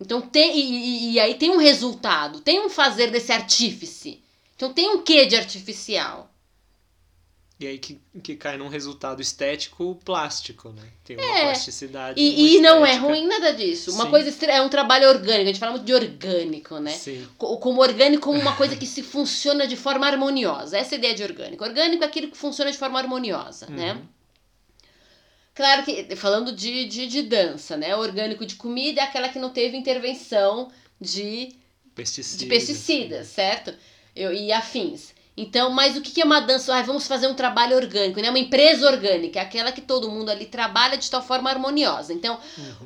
Então tem e, e, aí tem um resultado, tem um fazer desse artífice. Então tem um quê de artificial. E aí que, que cai num resultado estético plástico, né? Tem uma é. plasticidade. E, e não é ruim nada disso. Uma Sim. coisa é um trabalho orgânico, a gente fala muito de orgânico, né? Sim. Como orgânico como uma coisa que se funciona de forma harmoniosa. Essa é a ideia de orgânico. Orgânico é aquilo que funciona de forma harmoniosa, né? uhum. né? Claro que, falando de, de, de dança, né? O orgânico de comida é aquela que não teve intervenção de pesticidas, de pesticidas certo? Eu, e afins. Então, mas o que é uma dança? Ah, vamos fazer um trabalho orgânico, né? Uma empresa orgânica, aquela que todo mundo ali trabalha de tal forma harmoniosa. Então,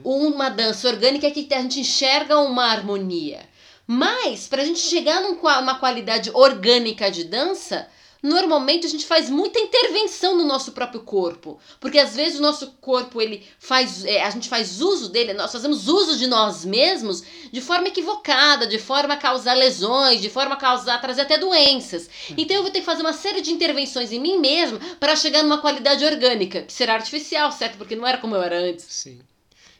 uhum. uma dança orgânica é que a gente enxerga uma harmonia. Mas, para a gente chegar numa qualidade orgânica de dança, normalmente a gente faz muita intervenção no nosso próprio corpo, porque às vezes o nosso corpo ele faz, é, a gente faz uso dele, nós fazemos uso de nós mesmos de forma equivocada, de forma a causar lesões, de forma a causar trazer até doenças. Então eu vou ter que fazer uma série de intervenções em mim mesmo para chegar numa qualidade orgânica, que será artificial, certo? Porque não era como eu era antes. Sim.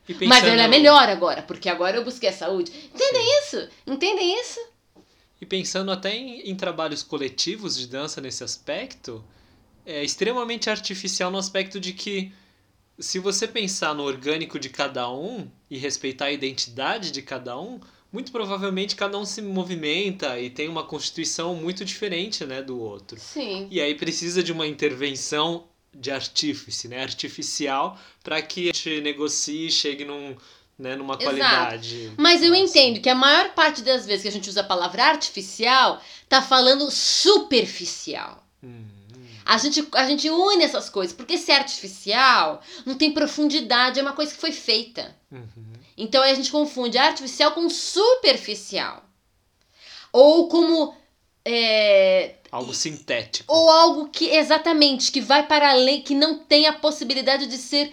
Pensando... Mas ela é melhor agora, porque agora eu busquei a saúde. Entendem Sim. isso? Entendem isso? E pensando até em, em trabalhos coletivos de dança nesse aspecto, é extremamente artificial no aspecto de que se você pensar no orgânico de cada um e respeitar a identidade de cada um, muito provavelmente cada um se movimenta e tem uma constituição muito diferente né, do outro. Sim. E aí precisa de uma intervenção de artífice, né, artificial, para que a gente negocie e chegue num, né, numa Exato. qualidade. Mas eu entendo que a maior parte das vezes que a gente usa a palavra artificial, tá falando superficial. Hum. A gente, a gente une essas coisas, porque se é artificial, não tem profundidade, é uma coisa que foi feita. Uhum. Então a gente confunde artificial com superficial. Ou como. É, algo sintético. Ou algo que, exatamente, que vai para além, que não tem a possibilidade de ser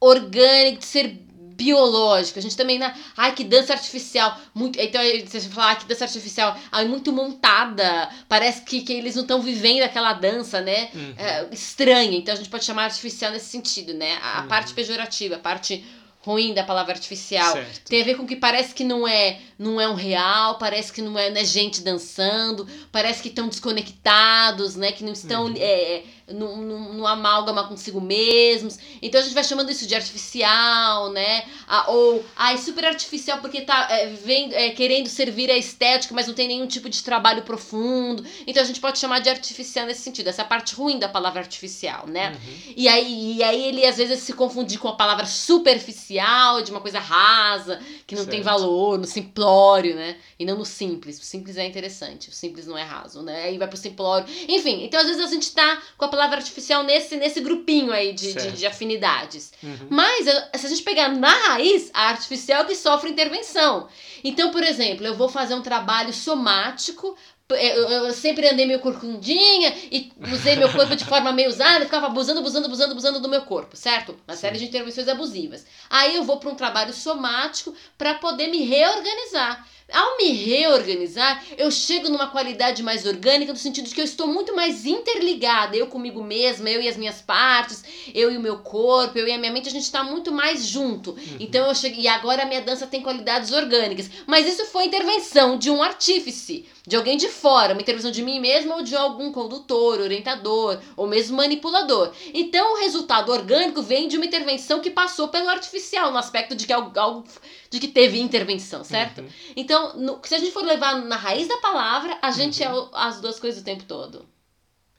orgânico, de ser biológico. A gente também, né? Ai, que dança artificial. Muito, então, você fala, ah, que dança artificial. Ai, muito montada. Parece que, que eles não estão vivendo aquela dança, né? Uhum. É, estranha. Então a gente pode chamar artificial nesse sentido, né? A, uhum. parte pejorativa, a parte ruim da palavra artificial. Certo. Tem a ver com que parece que não é, não é um real, parece que não é, não é gente dançando, parece que estão desconectados, né? Que não estão uhum. é, no, no, no, amálgama consigo mesmos. Então a gente vai chamando isso de artificial, né? Ah, ou ah, é super artificial porque tá é, vem, é, querendo servir a estética, mas não tem nenhum tipo de trabalho profundo. Então a gente pode chamar de artificial nesse sentido, essa parte ruim da palavra artificial, né? Uhum. E, aí, e aí ele às vezes se confunde com a palavra superficial, de uma coisa rasa, que não certo. tem valor, no simplório, né? E não no simples. O simples é interessante, o simples não é raso, né? Aí vai pro simplório. Enfim, então às vezes a gente tá com a palavra artificial nesse, nesse grupinho aí de, de, de, afinidades. Uhum. Mas, se a gente pegar na raiz, a artificial é que sofre intervenção. Então, por exemplo, eu vou fazer um trabalho somático eu, eu, sempre andei meio corcundinha e usei meu corpo de forma meio usada, ficava abusando, abusando, abusando, abusando do meu corpo, certo? Uma Sim. série de intervenções abusivas. Aí eu vou para um trabalho somático para poder me reorganizar. Ao me reorganizar, eu chego numa qualidade mais orgânica, no sentido de que eu estou muito mais interligada, eu comigo mesma, eu e as minhas partes, eu e o meu corpo, eu e a minha mente, a gente está muito mais junto. Uhum. Então eu chego. E agora a minha dança tem qualidades orgânicas. Mas isso foi intervenção de um artífice, de alguém de fora, uma intervenção de mim mesma ou de algum condutor, orientador, ou mesmo manipulador. Então o resultado orgânico vem de uma intervenção que passou pelo artificial, no aspecto de que algo, algo de que teve intervenção, certo? Uhum. Então, no, se a gente for levar na raiz da palavra, a gente uhum. é as duas coisas o tempo todo.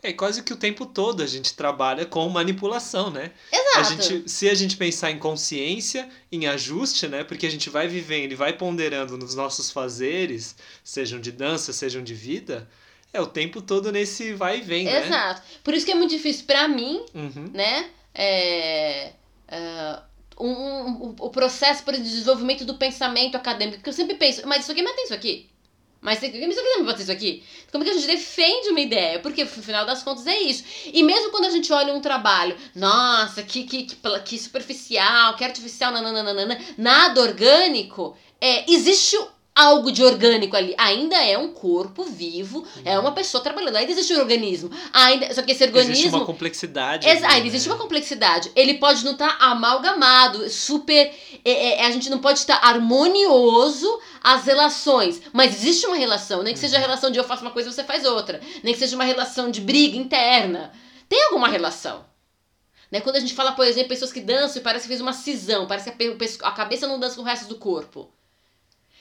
É quase que o tempo todo a gente trabalha com manipulação, né? Exato. A gente, se a gente pensar em consciência, em ajuste, né? Porque a gente vai vivendo e vai ponderando nos nossos fazeres, sejam de dança, sejam de vida, é o tempo todo nesse vai e vem, né? Exato. Por isso que é muito difícil pra mim, Uhum. né? É, é, um, um- o processo exemplo, de desenvolvimento do pensamento acadêmico. Porque eu sempre penso, mas isso aqui mantém isso aqui. Mas isso aqui aqui não mantém isso aqui. Como que a gente defende uma ideia? Porque no final das contas é isso. E mesmo quando a gente olha um trabalho, nossa, que, que, que, que superficial, que artificial, nananana, nada orgânico, é, existe algo de orgânico ali. Ainda é um corpo vivo, é uma pessoa trabalhando. Ainda existe um organismo. Ainda, só que esse organismo. Existe uma complexidade. Ali, ainda existe né? uma complexidade. Ele pode não estar amalgamado, super. é, é, a gente não pode estar harmonioso as relações. Mas existe uma relação. Nem que seja a relação de eu faço uma coisa e você faz outra. Nem que seja uma relação de briga interna. Tem alguma relação. Né? Quando a gente fala, por exemplo, pessoas que dançam e parece que fez uma cisão, parece que a, a cabeça não dança com o resto do corpo.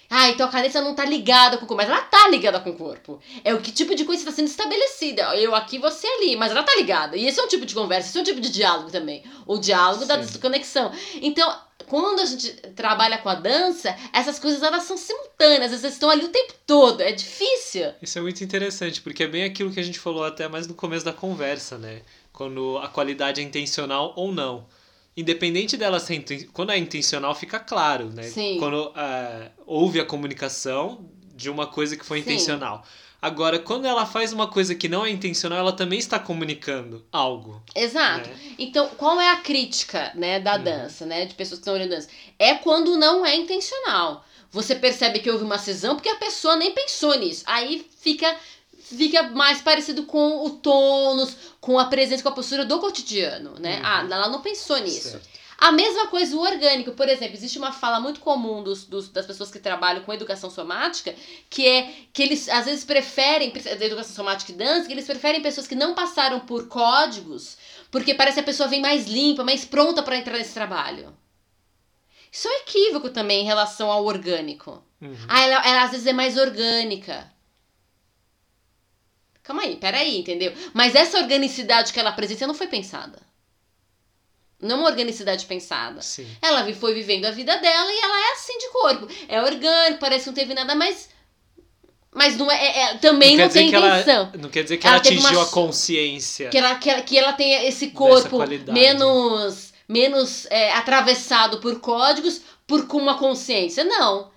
Ah, então a cabeça não tá ligada com o corpo, mas ela tá ligada com o corpo. É o que tipo de coisa está sendo estabelecida. Eu aqui, você ali, mas ela tá ligada. E esse é um tipo de conversa, esse é um tipo de diálogo também. O diálogo da Sim. desconexão. Então, quando a gente trabalha com a dança, essas coisas elas são simultâneas, elas estão ali o tempo todo. É difícil. Isso é muito interessante, porque é bem aquilo que a gente falou até mais no começo da conversa, né? Quando a qualidade é intencional ou não. Independente dela ser. Quando é intencional, fica claro, né? Sim. Quando ah, houve a comunicação de uma coisa que foi Sim. intencional. Agora, quando ela faz uma coisa que não é intencional, ela também está comunicando algo. Exato. Né? Então, qual é a crítica, né, da Uhum. dança, né, de pessoas que estão olhando dança? É quando não é intencional. Você percebe que houve uma cisão porque a pessoa nem pensou nisso. Aí fica fica mais parecido com o tônus, com a presença, com a postura do cotidiano, né? Uhum. Ah, ela não pensou nisso. Certo. A mesma coisa o orgânico, por exemplo, existe uma fala muito comum dos, dos- das pessoas que trabalham com educação somática, que é que eles às vezes preferem, da educação somática e dança, que eles preferem pessoas que não passaram por códigos, porque parece que a pessoa vem mais limpa, mais pronta para entrar nesse trabalho. Isso é um equívoco também em relação ao orgânico. Uhum. Ah, ela, ela às vezes é mais orgânica. Calma aí, peraí, entendeu? Mas essa organicidade que ela apresenta não foi pensada. Não é uma organicidade pensada. Sim. Ela foi vivendo a vida dela e ela é assim de corpo. É orgânico, parece que não teve nada, mas. Mas não é, é- é- também Não não, tem que ela- intenção. Não quer dizer que Ela ela, atingiu uma a consciência. Que ela, que, ela, que ela tenha esse corpo menos, menos é, atravessado por códigos, por com uma consciência. Não.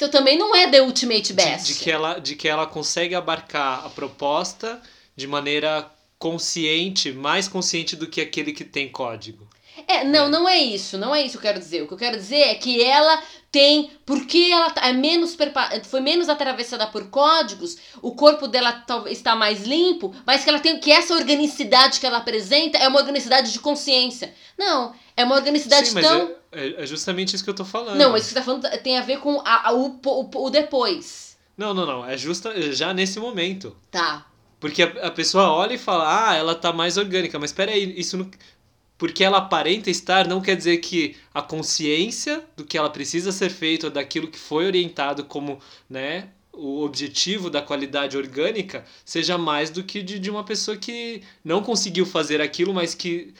Então também não é the ultimate best. De, de que ela, de que ela consegue abarcar a proposta de maneira consciente, mais consciente do que aquele que tem código. É, não, É. não é isso, não é isso que eu quero dizer. O que eu quero dizer é que ela tem, porque ela tá- é menos foi menos atravessada por códigos, o corpo dela talvez está mais limpo, mas que ela tem que essa organicidade que ela apresenta é uma organicidade de consciência. Não, é uma organicidade Sim, tão é, é- é justamente isso que eu tô falando. Não, mas o que você tá falando tem a ver com a- a- o, o, o depois. Não, não, não. É justa já nesse momento. Tá. Porque a, a pessoa olha e fala, ah, ela tá mais orgânica. Mas peraí, isso não... Porque ela aparenta estar, não quer dizer que a consciência do que ela precisa ser feito, daquilo que foi orientado como, né, o objetivo da qualidade orgânica, seja mais do que de, de uma pessoa que não conseguiu fazer aquilo, mas que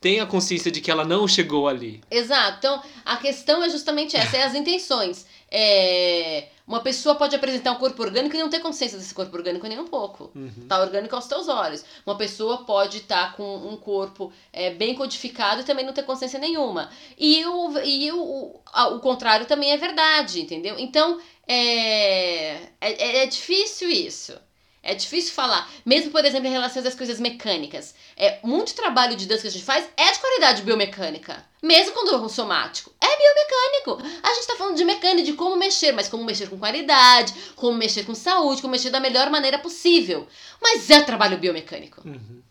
tem a consciência de que ela não chegou ali. Exato. Então, a questão é justamente essa, é as intenções. É, uma pessoa pode apresentar um corpo orgânico e não ter consciência desse corpo orgânico nem um pouco. Uhum. Tá orgânico aos teus olhos. Uma pessoa pode estar com um corpo é, bem codificado e também não ter consciência nenhuma. E o, e o, o, o contrário também é verdade, entendeu? Então, é, é, é difícil isso. É difícil falar. Mesmo, por exemplo, em relação às coisas mecânicas. É, muito trabalho de dança que a gente faz é de qualidade biomecânica. Mesmo quando é um somático. É biomecânico. A gente tá falando de mecânica, de como mexer, mas como mexer com qualidade, como mexer com saúde, como mexer da melhor maneira possível. Mas é trabalho biomecânico. Uhum.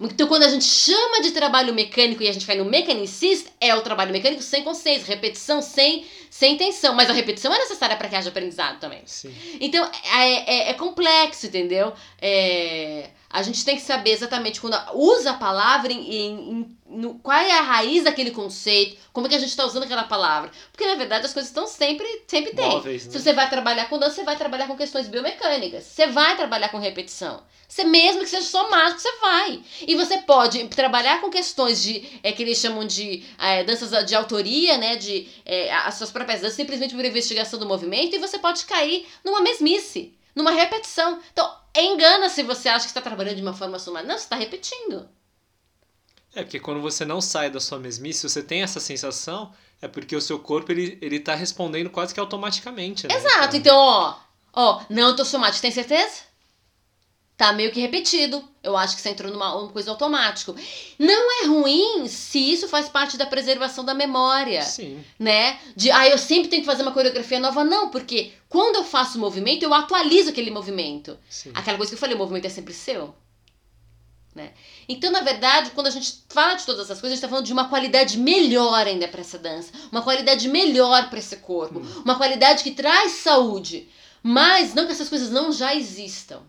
Então, quando a gente chama de trabalho mecânico e a gente vai no mecanicista, é o trabalho mecânico sem consciência, repetição sem, sem intenção. Mas a repetição é necessária para que haja aprendizado também. Sim. Então, é, é, é complexo, entendeu? É, a gente tem que saber exatamente quando usa a palavra, em, em- no- qual é a raiz daquele conceito, como é que a gente está usando aquela palavra. Porque, na verdade, as coisas estão sempre, sempre tem. Móveis, né? Se você vai trabalhar com dança, você vai trabalhar com questões biomecânicas. Você vai trabalhar com repetição. Você mesmo que seja só mágico, você vai. E você pode trabalhar com questões de, é, que eles chamam de é, danças de autoria, né? De é, as suas próprias danças, simplesmente por investigação do movimento, e você pode cair numa mesmice. numa repetição. Então, engana se você acha que está trabalhando de uma forma somática. Não, você está repetindo. É, porque quando você não sai da sua mesmice, você tem essa sensação, é porque o seu corpo, ele, ele tá respondendo quase que automaticamente, né? Exato. Então, ó, ó, não, tô somático, tem certeza? Tá meio que repetido. Eu acho que você entrou numa uma coisa automática. Não é ruim se isso faz parte da preservação da memória. Sim. Né? De, ah, eu sempre tenho que fazer uma coreografia nova. Não, porque quando eu faço o movimento, eu atualizo aquele movimento. Sim. Aquela coisa que eu falei, o movimento é sempre seu. Né? Então, na verdade, quando a gente fala de todas essas coisas, a gente está falando de uma qualidade melhor ainda para essa dança, uma qualidade melhor para esse corpo, Hum. uma qualidade que traz saúde. Mas não que essas coisas não já existam,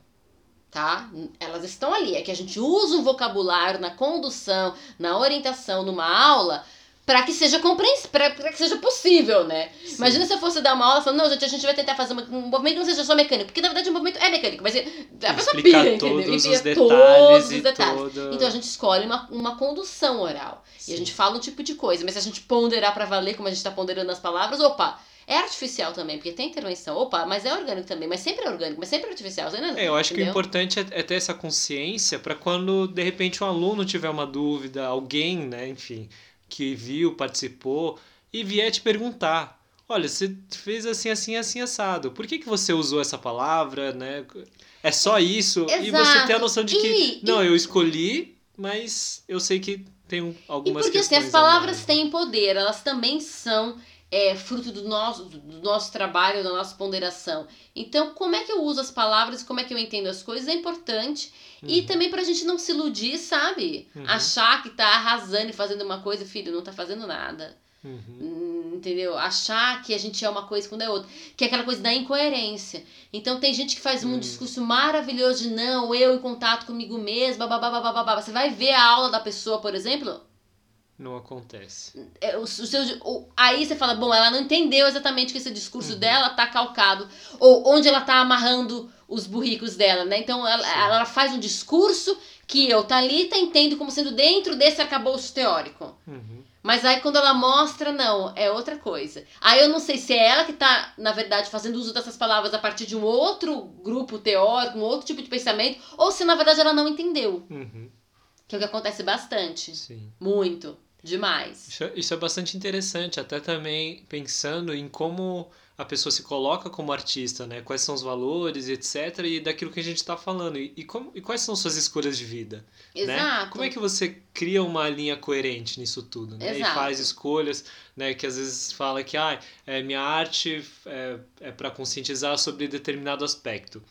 tá? Elas estão ali. É que a gente usa um vocabulário na condução, na orientação, numa aula, para que seja compreensível, para que seja possível, né? Sim. Imagina se eu fosse dar uma aula falando, não, gente, a gente vai tentar fazer um movimento que não seja só mecânico, porque na verdade o movimento é mecânico, mas a pessoa pira, entendeu? todos E pira os detalhes todos e os detalhes. todo- Então a gente escolhe uma, uma condução oral. E Sim. a gente fala um tipo de coisa, mas se a gente ponderar pra valer, como a gente tá ponderando as palavras, opa, é artificial também, porque tem intervenção. Opa, mas é orgânico também, mas sempre é orgânico, mas sempre é artificial. Você não, É, eu acho que o entendeu? importante é, é ter essa consciência para quando de repente um aluno tiver uma dúvida, alguém, né, enfim, que viu, participou e vier te perguntar. Olha, você fez assim, assim, assim, assado. Por que, que você usou essa palavra, né? É só isso? E você Exato. ter a noção de que, E- não, eu escolhi, mas eu sei que tem um- E algumas porque assim, questões as palavras têm poder, elas também são é, fruto do nosso, do nosso trabalho, da nossa ponderação. Então, como é que eu uso as palavras, como é que eu entendo as coisas é importante. E Uhum. também pra gente não se iludir, sabe? Uhum. Achar que tá arrasando e fazendo uma coisa, filho, não tá fazendo nada. Uhum. Hum, Entendeu? Achar que a gente é uma coisa quando é outra. Que é aquela coisa da incoerência. Então tem gente que faz um Hum. discurso maravilhoso de não, eu em contato comigo mesma, babá, babá. Você vai ver a aula da pessoa, por exemplo, Não acontece. é, o, o seu, o- aí você fala, bom, ela não entendeu exatamente que esse discurso Uhum. dela tá calcado, ou onde ela tá amarrando os burricos dela, né? Então ela, ela faz um discurso que eu, Thalita, entendo como sendo dentro desse arcabouço teórico. Uhum. Mas aí quando ela mostra, não, é outra coisa. Aí eu não sei se é ela que tá, na verdade, fazendo uso dessas palavras a partir de um outro grupo teórico, um outro tipo de pensamento, ou se na verdade ela não entendeu. Uhum. Que é o que acontece bastante. Sim. Muito. Demais. Isso, é- isso é bastante interessante, até também pensando em como a pessoa se coloca como artista, né? Quais são os valores, etc. E daquilo que a gente está falando. E, e, como, e quais são suas escolhas de vida, né? Exato. Como é que você cria uma linha coerente nisso tudo, né? Exato. E faz escolhas, né? Que às vezes fala que ah, é, minha arte é, é para conscientizar sobre determinado aspecto.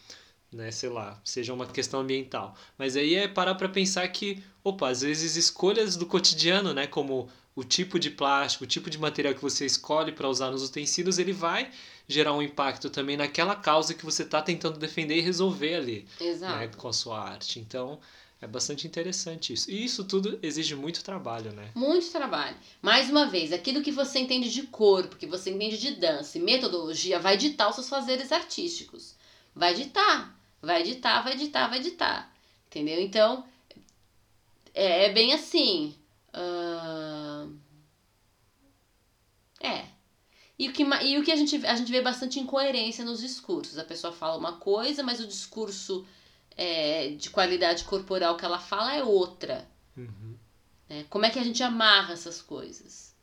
Né, sei lá, seja uma questão ambiental. Mas aí é parar para pensar que, opa, às vezes escolhas do cotidiano, né, como o tipo de plástico, o tipo de material que você escolhe para usar nos utensílios, ele vai gerar um impacto também naquela causa que você está tentando defender e resolver ali, Exato. né, com a sua arte. Então, é bastante interessante isso. E isso tudo exige muito trabalho, né? Muito trabalho. Mais uma vez, aquilo que você entende de corpo, que você entende de dança e metodologia, vai ditar os seus fazeres artísticos. Vai ditar, vai ditar, vai ditar, vai ditar. Entendeu? Então, é, é bem assim. ahn, É. E o que, e o que a, gente, a gente vê bastante incoerência nos discursos. A pessoa fala uma coisa, mas o discurso é, de qualidade corporal que ela fala é outra. Uhum. né? Como é que a gente amarra essas coisas?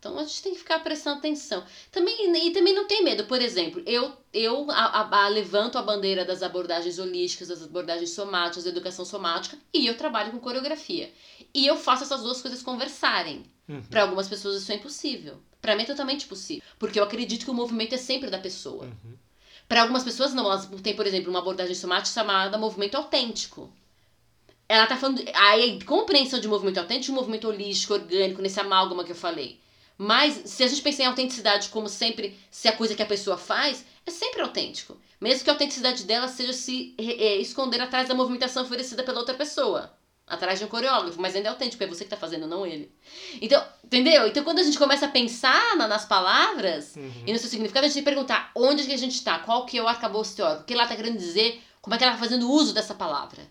Então a gente tem que ficar prestando atenção. Também, e também não tem medo. Por exemplo, eu, eu a, a- a- levanto a bandeira das abordagens holísticas, das abordagens somáticas, da educação somática, e eu trabalho com coreografia. E eu faço essas duas coisas conversarem. Uhum. Para algumas pessoas isso é impossível. Para mim é totalmente possível. Porque eu acredito que o movimento é sempre da pessoa. Uhum. Para algumas pessoas não, elas têm, por exemplo, uma abordagem somática chamada movimento autêntico. Ela tá falando. Aí, a compreensão de movimento autêntico, movimento holístico, orgânico, nesse amálgama que eu falei. Mas, se a gente pensar em autenticidade como sempre, se a coisa que a pessoa faz, é sempre autêntico. Mesmo que a autenticidade dela seja se é, esconder atrás da movimentação oferecida pela outra pessoa. Atrás de um coreógrafo, mas ainda é autêntico, é você que tá fazendo, não ele. Então, entendeu? Então, quando a gente começa a pensar na- nas palavras, Uhum. e no seu significado, a gente tem que perguntar onde que a gente está, qual que é o arcabouço teórico, o que ela está querendo dizer, como é que ela está fazendo uso dessa palavra.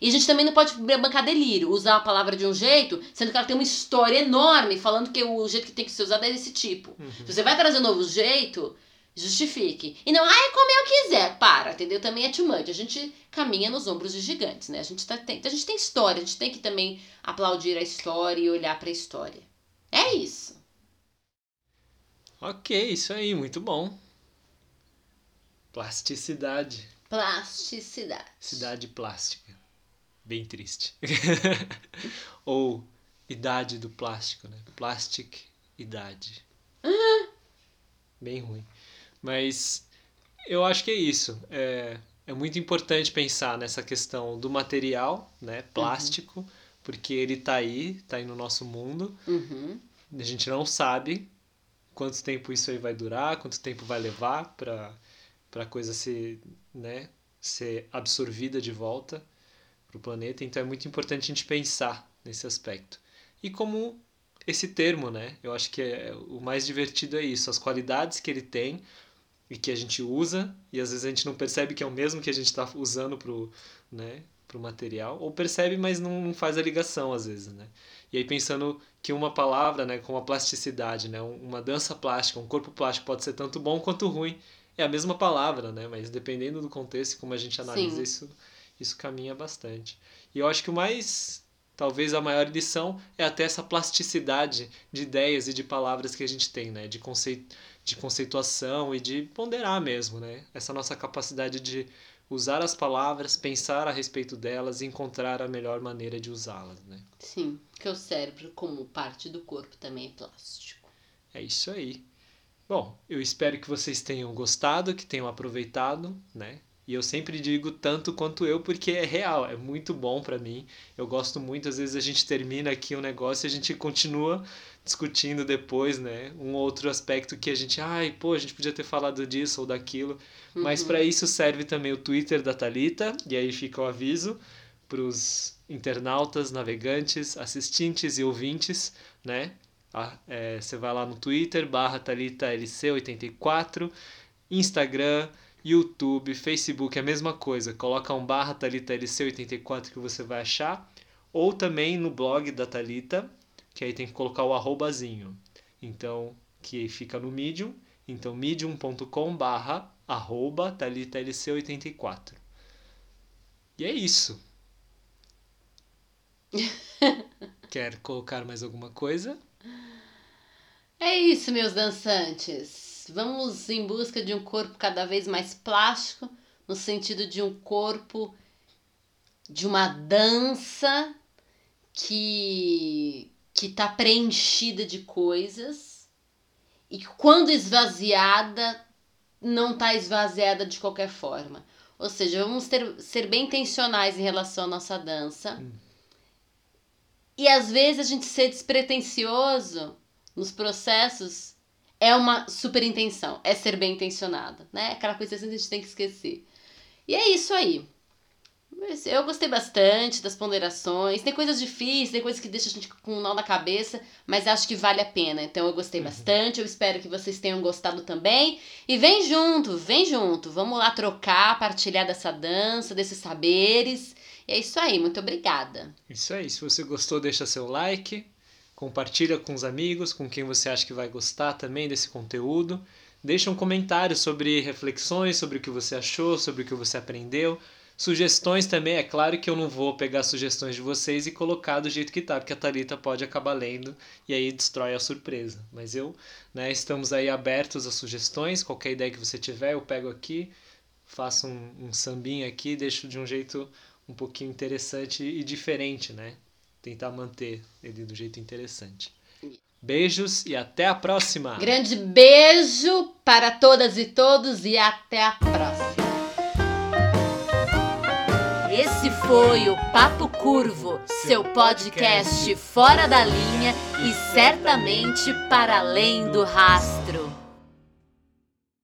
E a gente também não pode bancar delírio, usar a palavra de um jeito, sendo que ela tem uma história enorme falando que o jeito que tem que ser usado é desse tipo. Uhum. Se você vai trazer um novo jeito, Justifique. E não, ai, como eu quiser. Para, entendeu? Também é too much. A gente caminha nos ombros de gigantes, né? A gente, tá, tem, a gente tem história, a gente tem que também aplaudir a história e olhar para a história. É isso. Ok, isso aí, muito bom. Plasticidade. Plasticidade. Cidade plástica. Bem triste. <laughs> Ou idade do plástico, né? Plastic idade. Bem ruim. Mas eu acho que é isso. É, é muito importante pensar nessa questão do material, né? Plástico, uhum. porque ele tá aí, tá aí no nosso mundo. Uhum. A gente não sabe quanto tempo isso aí vai durar, quanto tempo vai levar para para a coisa ser, né, ser absorvida de volta para o planeta. Então é muito importante a gente pensar nesse aspecto. E como esse termo, né? Eu acho que é, o mais divertido é isso, as qualidades que ele tem e que a gente usa e às vezes a gente não percebe que é o mesmo que a gente está usando pro, né, pro material ou percebe, mas não faz a ligação às vezes, né? E aí pensando que uma palavra, né, com a plasticidade, né, uma dança plástica, um corpo plástico pode ser tanto bom quanto ruim. É a mesma palavra, né, mas dependendo do contexto e como a gente analisa Sim. isso, isso caminha bastante. E eu acho que o mais talvez a maior lição é até essa plasticidade de ideias e de palavras que a gente tem, né? De, conceito, de conceituação e de ponderar mesmo, né? Essa nossa capacidade de usar as palavras, pensar a respeito delas e encontrar a melhor maneira de usá-las, né? Sim, que o cérebro, como parte do corpo, também é plástico. É isso aí. Bom, eu espero que vocês tenham gostado, que tenham aproveitado, né? E eu sempre digo tanto quanto eu porque é real, é muito bom para mim. Eu gosto muito, às vezes a gente termina aqui um negócio e a gente continua discutindo depois, né? Um outro aspecto que a gente, ai, pô, a gente podia ter falado disso ou daquilo. Uhum. Mas para isso serve também o Twitter da Talita, e aí fica o aviso para os internautas, navegantes, assistentes e ouvintes, né? Ah, é, você vai lá no Twitter, barra TalitaLC84, Instagram, YouTube, Facebook, é a mesma coisa. Coloca um barra Thalita LC84 que você vai achar. Ou também no blog da Thalita, que aí tem que colocar o arrobazinho. Então, que fica no Medium. Então, medium.com barra arroba Thalita LC84. E é isso. <laughs> Quer colocar mais alguma coisa? É isso, meus dançantes. Vamos em busca de um corpo cada vez mais plástico, no sentido de um corpo de uma dança que que está preenchida de coisas e que quando esvaziada não está esvaziada de qualquer forma. Ou seja, vamos ter, ser bem intencionais em relação à nossa dança. Hum. E às vezes a gente ser despretensioso nos processos é uma super intenção, é ser bem intencionada, né? Aquela coisa que a gente tem que esquecer. E é isso aí. Eu gostei bastante das ponderações. Tem coisas difíceis, tem coisas que deixam a gente com um nó na cabeça, mas acho que vale a pena. Então eu gostei uhum. bastante. Eu espero que vocês tenham gostado também. E vem junto, vem junto. Vamos lá trocar, partilhar dessa dança, desses saberes. E é isso aí. Muito obrigada. Isso aí. Se você gostou, deixa seu like compartilha com os amigos, com quem você acha que vai gostar também desse conteúdo. Deixa um comentário sobre reflexões, sobre o que você achou, sobre o que você aprendeu. Sugestões também, é claro que eu não vou pegar sugestões de vocês e colocar do jeito que tá, porque a Thalita pode acabar lendo e aí destrói a surpresa. Mas eu, né, estamos aí abertos a sugestões, qualquer ideia que você tiver, eu pego aqui, faço um, um sambinho aqui, deixo de um jeito um pouquinho interessante e diferente, né? Tentar manter ele do jeito interessante. Beijos e até a próxima! Grande beijo para todas e todos e até a próxima! Esse foi o Papo Curvo, seu podcast fora da linha e certamente para além do rastro.